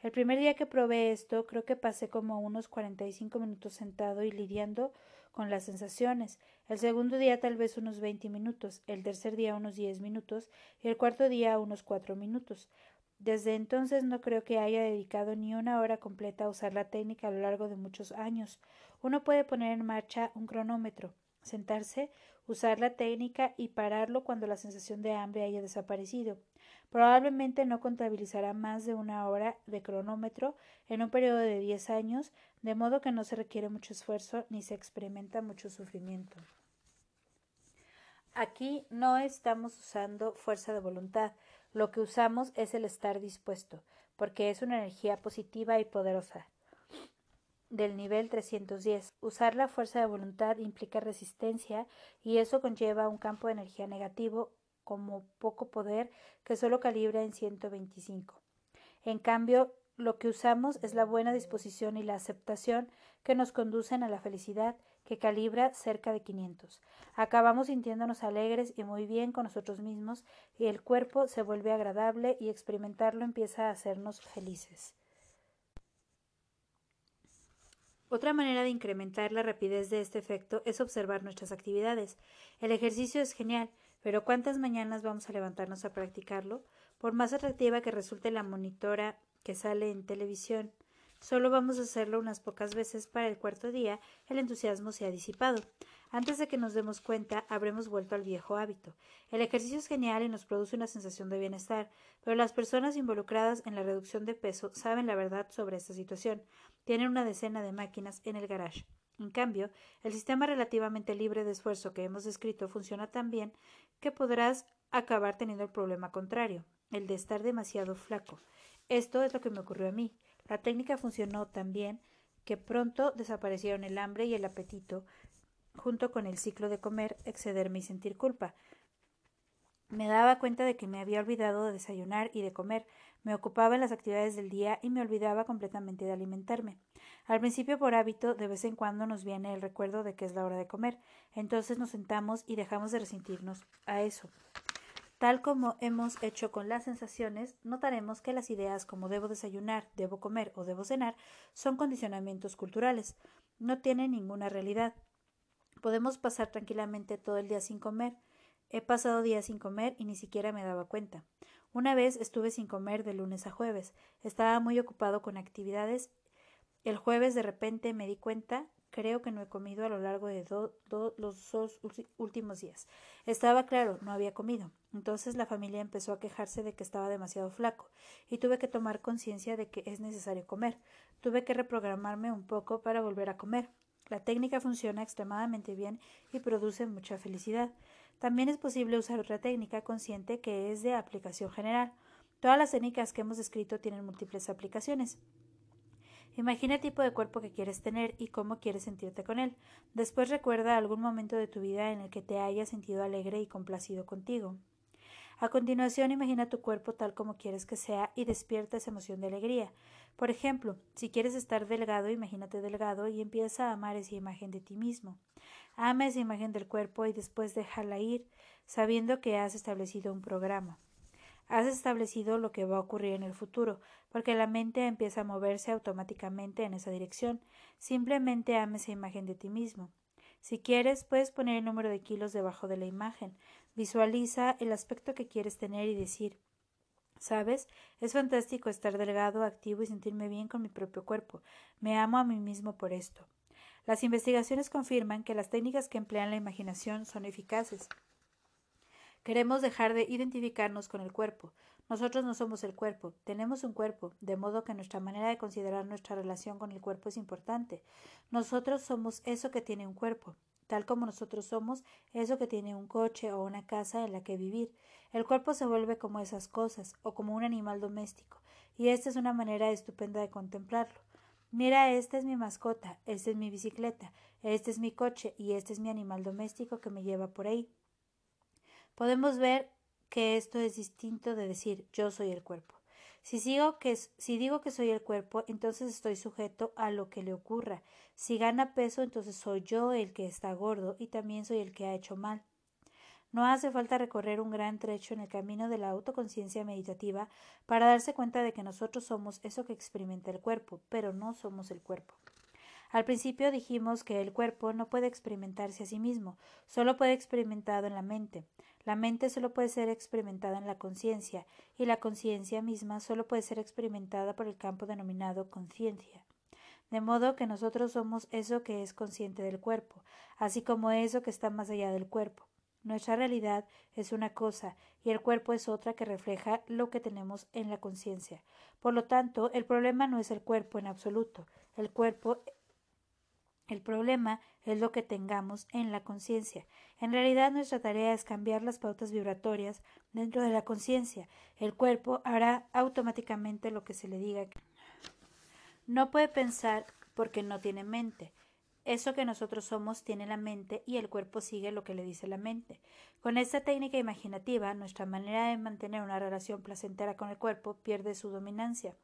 El primer día que probé esto, creo que pasé como unos cuarenta y cinco minutos sentado y lidiando con las sensaciones, el segundo día tal vez unos 20 minutos, el tercer día unos 10 minutos y el cuarto día unos 4 minutos. Desde entonces no creo que haya dedicado ni una hora completa a usar la técnica a lo largo de muchos años. Uno puede poner en marcha un cronómetro, sentarse, usar la técnica y pararlo cuando la sensación de hambre haya desaparecido. Probablemente no contabilizará más de una hora de cronómetro en un periodo de diez años, de modo que no se requiere mucho esfuerzo ni se experimenta mucho sufrimiento. Aquí no estamos usando fuerza de voluntad, lo que usamos es el estar dispuesto, porque es una energía positiva y poderosa. Del nivel 310. Usar la fuerza de voluntad implica resistencia y eso conlleva un campo de energía negativo como poco poder que solo calibra en 125. En cambio, lo que usamos es la buena disposición y la aceptación que nos conducen a la felicidad que calibra cerca de 500. Acabamos sintiéndonos alegres y muy bien con nosotros mismos y el cuerpo se vuelve agradable y experimentarlo empieza a hacernos felices. Otra manera de incrementar la rapidez de este efecto es observar nuestras actividades. El ejercicio es genial, pero ¿cuántas mañanas vamos a levantarnos a practicarlo? Por más atractiva que resulte la monitora que sale en televisión, Solo vamos a hacerlo unas pocas veces para el cuarto día el entusiasmo se ha disipado. Antes de que nos demos cuenta, habremos vuelto al viejo hábito. El ejercicio es genial y nos produce una sensación de bienestar, pero las personas involucradas en la reducción de peso saben la verdad sobre esta situación. Tienen una decena de máquinas en el garage. En cambio, el sistema relativamente libre de esfuerzo que hemos descrito funciona tan bien que podrás acabar teniendo el problema contrario, el de estar demasiado flaco. Esto es lo que me ocurrió a mí. La técnica funcionó tan bien que pronto desaparecieron el hambre y el apetito, junto con el ciclo de comer, excederme y sentir culpa. Me daba cuenta de que me había olvidado de desayunar y de comer, me ocupaba en las actividades del día y me olvidaba completamente de alimentarme. Al principio, por hábito, de vez en cuando nos viene el recuerdo de que es la hora de comer, entonces nos sentamos y dejamos de resentirnos a eso. Tal como hemos hecho con las sensaciones, notaremos que las ideas como debo desayunar, debo comer o debo cenar son condicionamientos culturales. No tienen ninguna realidad. Podemos pasar tranquilamente todo el día sin comer. He pasado días sin comer y ni siquiera me daba cuenta. Una vez estuve sin comer de lunes a jueves. Estaba muy ocupado con actividades. El jueves de repente me di cuenta Creo que no he comido a lo largo de los dos últimos días. Estaba claro, no había comido. Entonces la familia empezó a quejarse de que estaba demasiado flaco y tuve que tomar conciencia de que es necesario comer. Tuve que reprogramarme un poco para volver a comer. La técnica funciona extremadamente bien y produce mucha felicidad. También es posible usar otra técnica consciente que es de aplicación general. Todas las técnicas que hemos descrito tienen múltiples aplicaciones. Imagina el tipo de cuerpo que quieres tener y cómo quieres sentirte con él. Después recuerda algún momento de tu vida en el que te hayas sentido alegre y complacido contigo. A continuación, imagina tu cuerpo tal como quieres que sea y despierta esa emoción de alegría. Por ejemplo, si quieres estar delgado, imagínate delgado y empieza a amar esa imagen de ti mismo. Ama esa imagen del cuerpo y después déjala ir, sabiendo que has establecido un programa has establecido lo que va a ocurrir en el futuro, porque la mente empieza a moverse automáticamente en esa dirección. Simplemente ame esa imagen de ti mismo. Si quieres, puedes poner el número de kilos debajo de la imagen. Visualiza el aspecto que quieres tener y decir ¿Sabes? Es fantástico estar delgado, activo y sentirme bien con mi propio cuerpo. Me amo a mí mismo por esto. Las investigaciones confirman que las técnicas que emplean la imaginación son eficaces. Queremos dejar de identificarnos con el cuerpo. Nosotros no somos el cuerpo, tenemos un cuerpo, de modo que nuestra manera de considerar nuestra relación con el cuerpo es importante. Nosotros somos eso que tiene un cuerpo, tal como nosotros somos eso que tiene un coche o una casa en la que vivir. El cuerpo se vuelve como esas cosas, o como un animal doméstico, y esta es una manera estupenda de contemplarlo. Mira, esta es mi mascota, esta es mi bicicleta, este es mi coche y este es mi animal doméstico que me lleva por ahí. Podemos ver que esto es distinto de decir yo soy el cuerpo. Si, si digo que soy el cuerpo, entonces estoy sujeto a lo que le ocurra. Si gana peso, entonces soy yo el que está gordo y también soy el que ha hecho mal. No hace falta recorrer un gran trecho en el camino de la autoconciencia meditativa para darse cuenta de que nosotros somos eso que experimenta el cuerpo, pero no somos el cuerpo. Al principio dijimos que el cuerpo no puede experimentarse a sí mismo, solo puede experimentado en la mente. La mente solo puede ser experimentada en la conciencia, y la conciencia misma solo puede ser experimentada por el campo denominado conciencia. De modo que nosotros somos eso que es consciente del cuerpo, así como eso que está más allá del cuerpo. Nuestra realidad es una cosa y el cuerpo es otra que refleja lo que tenemos en la conciencia. Por lo tanto, el problema no es el cuerpo en absoluto. El cuerpo el problema es lo que tengamos en la conciencia. En realidad nuestra tarea es cambiar las pautas vibratorias dentro de la conciencia. El cuerpo hará automáticamente lo que se le diga. No puede pensar porque no tiene mente. Eso que nosotros somos tiene la mente y el cuerpo sigue lo que le dice la mente. Con esta técnica imaginativa, nuestra manera de mantener una relación placentera con el cuerpo pierde su dominancia.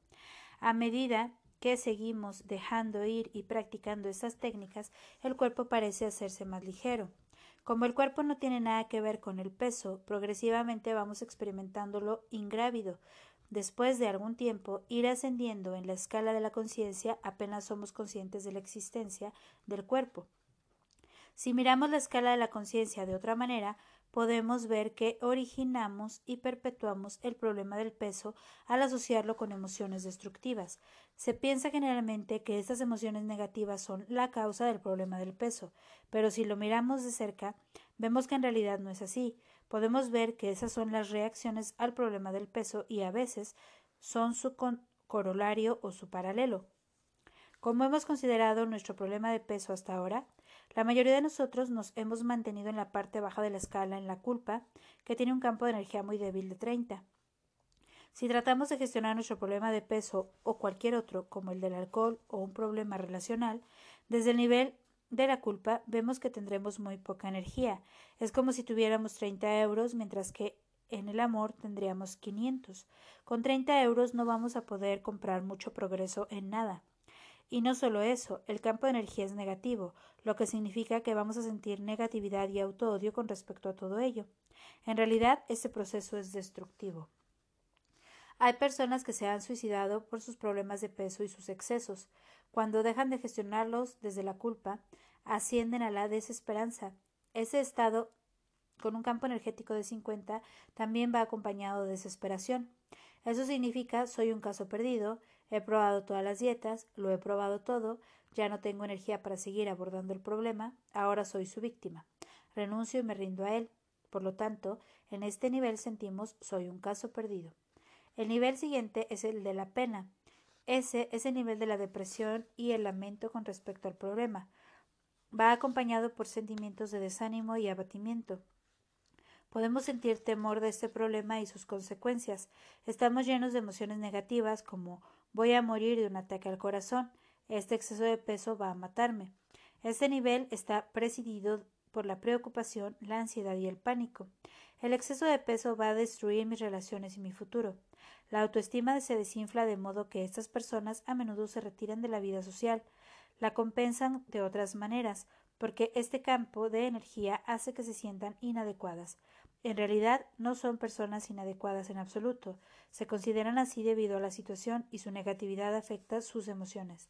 A medida que seguimos dejando ir y practicando estas técnicas, el cuerpo parece hacerse más ligero. Como el cuerpo no tiene nada que ver con el peso, progresivamente vamos experimentándolo ingrávido. Después de algún tiempo, ir ascendiendo en la escala de la conciencia, apenas somos conscientes de la existencia del cuerpo. Si miramos la escala de la conciencia de otra manera, podemos ver que originamos y perpetuamos el problema del peso al asociarlo con emociones destructivas. Se piensa generalmente que estas emociones negativas son la causa del problema del peso, pero si lo miramos de cerca, vemos que en realidad no es así. Podemos ver que esas son las reacciones al problema del peso y a veces son su corolario o su paralelo. Como hemos considerado nuestro problema de peso hasta ahora, la mayoría de nosotros nos hemos mantenido en la parte baja de la escala en la culpa, que tiene un campo de energía muy débil de 30. Si tratamos de gestionar nuestro problema de peso o cualquier otro, como el del alcohol o un problema relacional, desde el nivel de la culpa vemos que tendremos muy poca energía. Es como si tuviéramos 30 euros, mientras que en el amor tendríamos 500. Con 30 euros no vamos a poder comprar mucho progreso en nada. Y no solo eso, el campo de energía es negativo, lo que significa que vamos a sentir negatividad y autoodio con respecto a todo ello. En realidad, este proceso es destructivo. Hay personas que se han suicidado por sus problemas de peso y sus excesos. Cuando dejan de gestionarlos desde la culpa, ascienden a la desesperanza. Ese estado, con un campo energético de 50, también va acompañado de desesperación. Eso significa soy un caso perdido, He probado todas las dietas, lo he probado todo, ya no tengo energía para seguir abordando el problema, ahora soy su víctima. Renuncio y me rindo a él. Por lo tanto, en este nivel sentimos soy un caso perdido. El nivel siguiente es el de la pena. Ese es el nivel de la depresión y el lamento con respecto al problema. Va acompañado por sentimientos de desánimo y abatimiento. Podemos sentir temor de este problema y sus consecuencias. Estamos llenos de emociones negativas como Voy a morir de un ataque al corazón. Este exceso de peso va a matarme. Este nivel está presidido por la preocupación, la ansiedad y el pánico. El exceso de peso va a destruir mis relaciones y mi futuro. La autoestima se desinfla de modo que estas personas a menudo se retiran de la vida social. La compensan de otras maneras, porque este campo de energía hace que se sientan inadecuadas. En realidad no son personas inadecuadas en absoluto. Se consideran así debido a la situación y su negatividad afecta sus emociones.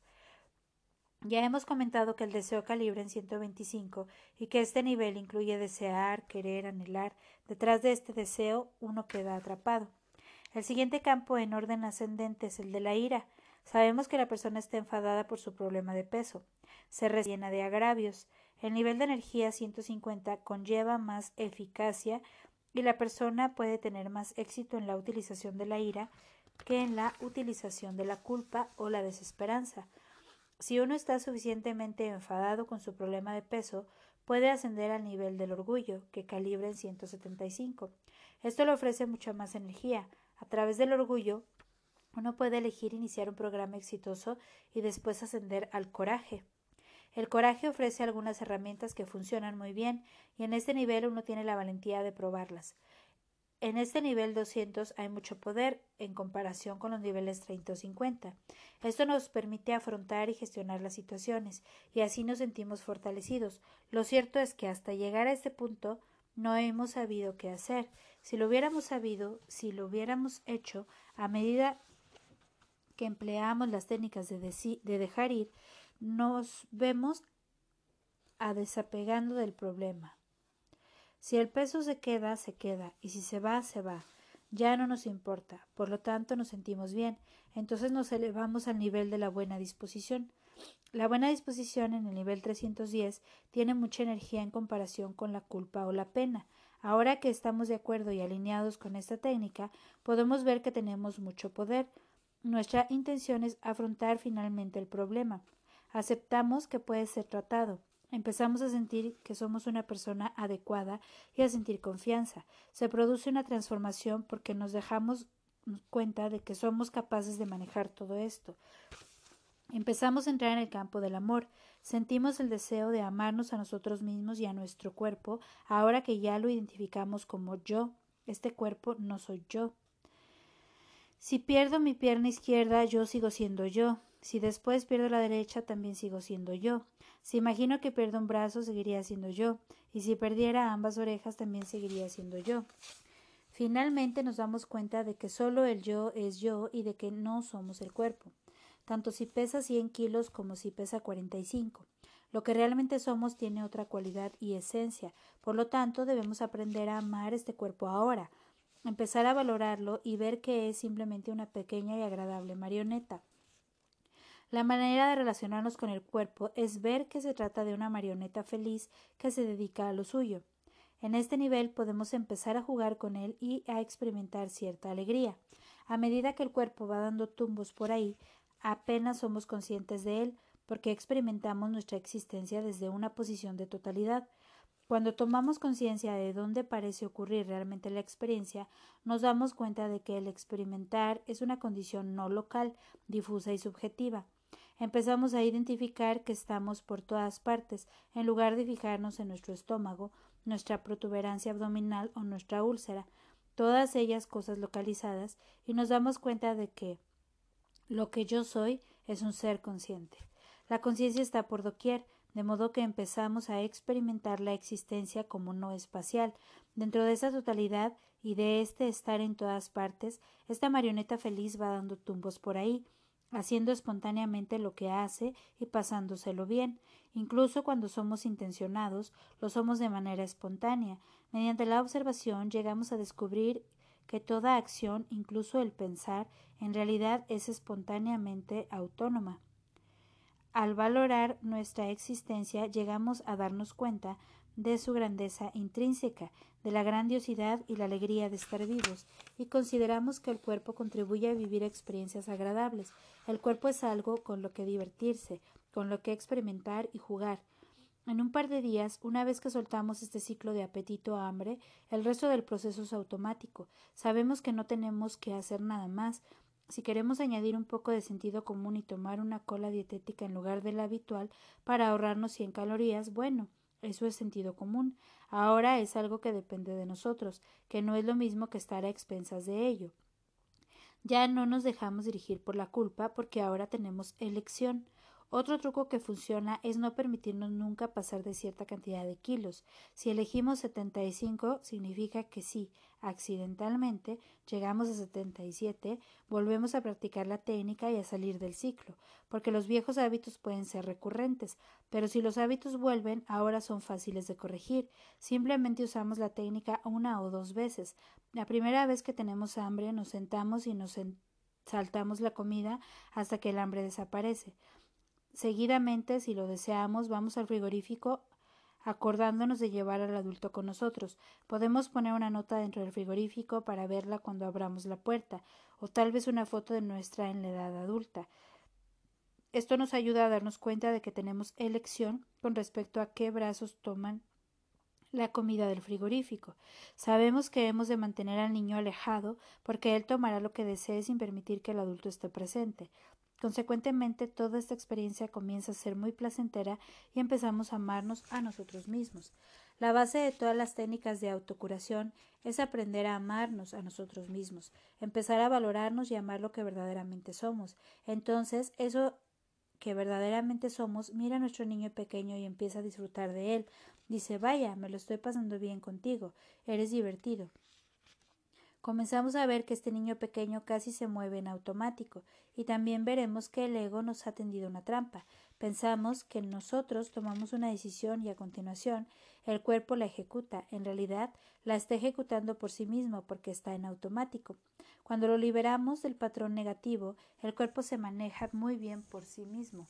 Ya hemos comentado que el deseo calibra en 125 y que este nivel incluye desear, querer, anhelar. Detrás de este deseo uno queda atrapado. El siguiente campo en orden ascendente es el de la ira. Sabemos que la persona está enfadada por su problema de peso. Se rellena de agravios. El nivel de energía 150 conlleva más eficacia y la persona puede tener más éxito en la utilización de la ira que en la utilización de la culpa o la desesperanza. Si uno está suficientemente enfadado con su problema de peso, puede ascender al nivel del orgullo, que calibra en 175. Esto le ofrece mucha más energía. A través del orgullo, uno puede elegir iniciar un programa exitoso y después ascender al coraje. El coraje ofrece algunas herramientas que funcionan muy bien y en este nivel uno tiene la valentía de probarlas. En este nivel 200 hay mucho poder en comparación con los niveles 30 o 50. Esto nos permite afrontar y gestionar las situaciones y así nos sentimos fortalecidos. Lo cierto es que hasta llegar a este punto no hemos sabido qué hacer. Si lo hubiéramos sabido, si lo hubiéramos hecho a medida que empleamos las técnicas de, de dejar ir, nos vemos a desapegando del problema. Si el peso se queda, se queda, y si se va, se va. Ya no nos importa, por lo tanto nos sentimos bien, entonces nos elevamos al nivel de la buena disposición. La buena disposición en el nivel 310 tiene mucha energía en comparación con la culpa o la pena. Ahora que estamos de acuerdo y alineados con esta técnica, podemos ver que tenemos mucho poder. Nuestra intención es afrontar finalmente el problema. Aceptamos que puede ser tratado. Empezamos a sentir que somos una persona adecuada y a sentir confianza. Se produce una transformación porque nos dejamos cuenta de que somos capaces de manejar todo esto. Empezamos a entrar en el campo del amor. Sentimos el deseo de amarnos a nosotros mismos y a nuestro cuerpo, ahora que ya lo identificamos como yo. Este cuerpo no soy yo. Si pierdo mi pierna izquierda, yo sigo siendo yo. Si después pierdo la derecha, también sigo siendo yo. Si imagino que pierdo un brazo, seguiría siendo yo. Y si perdiera ambas orejas, también seguiría siendo yo. Finalmente nos damos cuenta de que solo el yo es yo y de que no somos el cuerpo tanto si pesa 100 kilos como si pesa 45. Lo que realmente somos tiene otra cualidad y esencia, por lo tanto debemos aprender a amar este cuerpo ahora, empezar a valorarlo y ver que es simplemente una pequeña y agradable marioneta. La manera de relacionarnos con el cuerpo es ver que se trata de una marioneta feliz que se dedica a lo suyo. En este nivel podemos empezar a jugar con él y a experimentar cierta alegría. A medida que el cuerpo va dando tumbos por ahí, apenas somos conscientes de él, porque experimentamos nuestra existencia desde una posición de totalidad. Cuando tomamos conciencia de dónde parece ocurrir realmente la experiencia, nos damos cuenta de que el experimentar es una condición no local, difusa y subjetiva. Empezamos a identificar que estamos por todas partes, en lugar de fijarnos en nuestro estómago, nuestra protuberancia abdominal o nuestra úlcera, todas ellas cosas localizadas, y nos damos cuenta de que, lo que yo soy es un ser consciente. La conciencia está por doquier, de modo que empezamos a experimentar la existencia como no espacial. Dentro de esa totalidad y de este estar en todas partes, esta marioneta feliz va dando tumbos por ahí, haciendo espontáneamente lo que hace y pasándoselo bien. Incluso cuando somos intencionados, lo somos de manera espontánea. Mediante la observación llegamos a descubrir que toda acción, incluso el pensar, en realidad es espontáneamente autónoma. Al valorar nuestra existencia llegamos a darnos cuenta de su grandeza intrínseca, de la grandiosidad y la alegría de estar vivos, y consideramos que el cuerpo contribuye a vivir experiencias agradables. El cuerpo es algo con lo que divertirse, con lo que experimentar y jugar. En un par de días, una vez que soltamos este ciclo de apetito a hambre, el resto del proceso es automático. Sabemos que no tenemos que hacer nada más. Si queremos añadir un poco de sentido común y tomar una cola dietética en lugar de la habitual para ahorrarnos 100 calorías, bueno, eso es sentido común. Ahora es algo que depende de nosotros, que no es lo mismo que estar a expensas de ello. Ya no nos dejamos dirigir por la culpa porque ahora tenemos elección. Otro truco que funciona es no permitirnos nunca pasar de cierta cantidad de kilos. Si elegimos 75, significa que si accidentalmente llegamos a 77, volvemos a practicar la técnica y a salir del ciclo, porque los viejos hábitos pueden ser recurrentes, pero si los hábitos vuelven, ahora son fáciles de corregir. Simplemente usamos la técnica una o dos veces. La primera vez que tenemos hambre, nos sentamos y nos saltamos la comida hasta que el hambre desaparece. Seguidamente, si lo deseamos, vamos al frigorífico acordándonos de llevar al adulto con nosotros. Podemos poner una nota dentro del frigorífico para verla cuando abramos la puerta, o tal vez una foto de nuestra en la edad adulta. Esto nos ayuda a darnos cuenta de que tenemos elección con respecto a qué brazos toman la comida del frigorífico. Sabemos que hemos de mantener al niño alejado porque él tomará lo que desee sin permitir que el adulto esté presente. Consecuentemente, toda esta experiencia comienza a ser muy placentera y empezamos a amarnos a nosotros mismos. La base de todas las técnicas de autocuración es aprender a amarnos a nosotros mismos, empezar a valorarnos y amar lo que verdaderamente somos. Entonces, eso que verdaderamente somos, mira a nuestro niño pequeño y empieza a disfrutar de él. Dice, vaya, me lo estoy pasando bien contigo, eres divertido. Comenzamos a ver que este niño pequeño casi se mueve en automático, y también veremos que el ego nos ha tendido una trampa. Pensamos que nosotros tomamos una decisión y a continuación el cuerpo la ejecuta. En realidad, la está ejecutando por sí mismo porque está en automático. Cuando lo liberamos del patrón negativo, el cuerpo se maneja muy bien por sí mismo.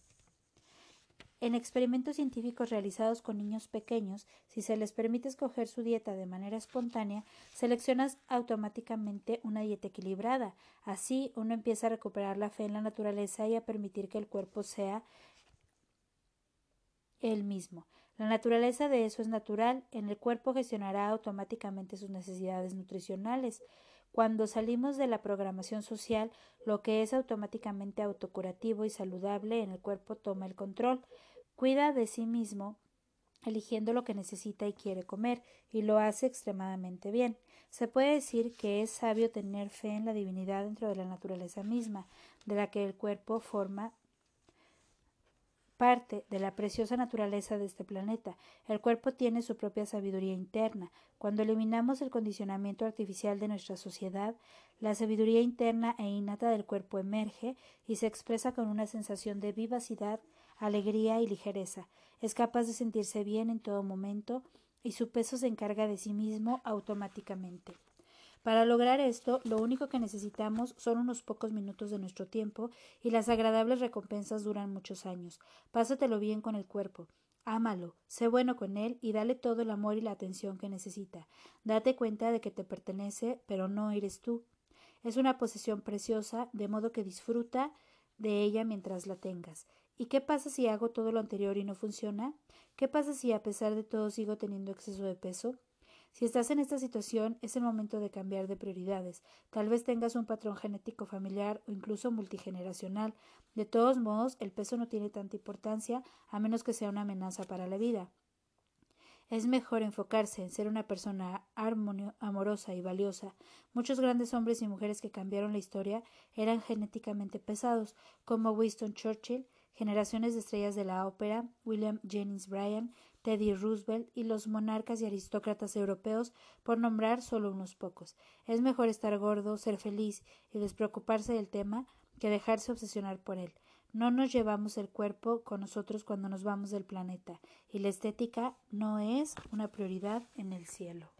En experimentos científicos realizados con niños pequeños, si se les permite escoger su dieta de manera espontánea, seleccionas automáticamente una dieta equilibrada. Así uno empieza a recuperar la fe en la naturaleza y a permitir que el cuerpo sea el mismo. La naturaleza de eso es natural, en el cuerpo gestionará automáticamente sus necesidades nutricionales. Cuando salimos de la programación social, lo que es automáticamente autocurativo y saludable en el cuerpo toma el control. Cuida de sí mismo, eligiendo lo que necesita y quiere comer, y lo hace extremadamente bien. Se puede decir que es sabio tener fe en la divinidad dentro de la naturaleza misma, de la que el cuerpo forma parte de la preciosa naturaleza de este planeta. El cuerpo tiene su propia sabiduría interna. Cuando eliminamos el condicionamiento artificial de nuestra sociedad, la sabiduría interna e innata del cuerpo emerge y se expresa con una sensación de vivacidad, alegría y ligereza. Es capaz de sentirse bien en todo momento y su peso se encarga de sí mismo automáticamente. Para lograr esto, lo único que necesitamos son unos pocos minutos de nuestro tiempo y las agradables recompensas duran muchos años. Pásatelo bien con el cuerpo. Ámalo, sé bueno con él y dale todo el amor y la atención que necesita. Date cuenta de que te pertenece, pero no eres tú. Es una posesión preciosa, de modo que disfruta de ella mientras la tengas. ¿Y qué pasa si hago todo lo anterior y no funciona? ¿Qué pasa si a pesar de todo sigo teniendo exceso de peso? Si estás en esta situación, es el momento de cambiar de prioridades. Tal vez tengas un patrón genético familiar o incluso multigeneracional. De todos modos, el peso no tiene tanta importancia a menos que sea una amenaza para la vida. Es mejor enfocarse en ser una persona amorosa y valiosa. Muchos grandes hombres y mujeres que cambiaron la historia eran genéticamente pesados, como Winston Churchill, generaciones de estrellas de la ópera, William Jennings Bryan, Teddy Roosevelt y los monarcas y aristócratas europeos, por nombrar solo unos pocos. Es mejor estar gordo, ser feliz y despreocuparse del tema que dejarse obsesionar por él. No nos llevamos el cuerpo con nosotros cuando nos vamos del planeta, y la estética no es una prioridad en el cielo.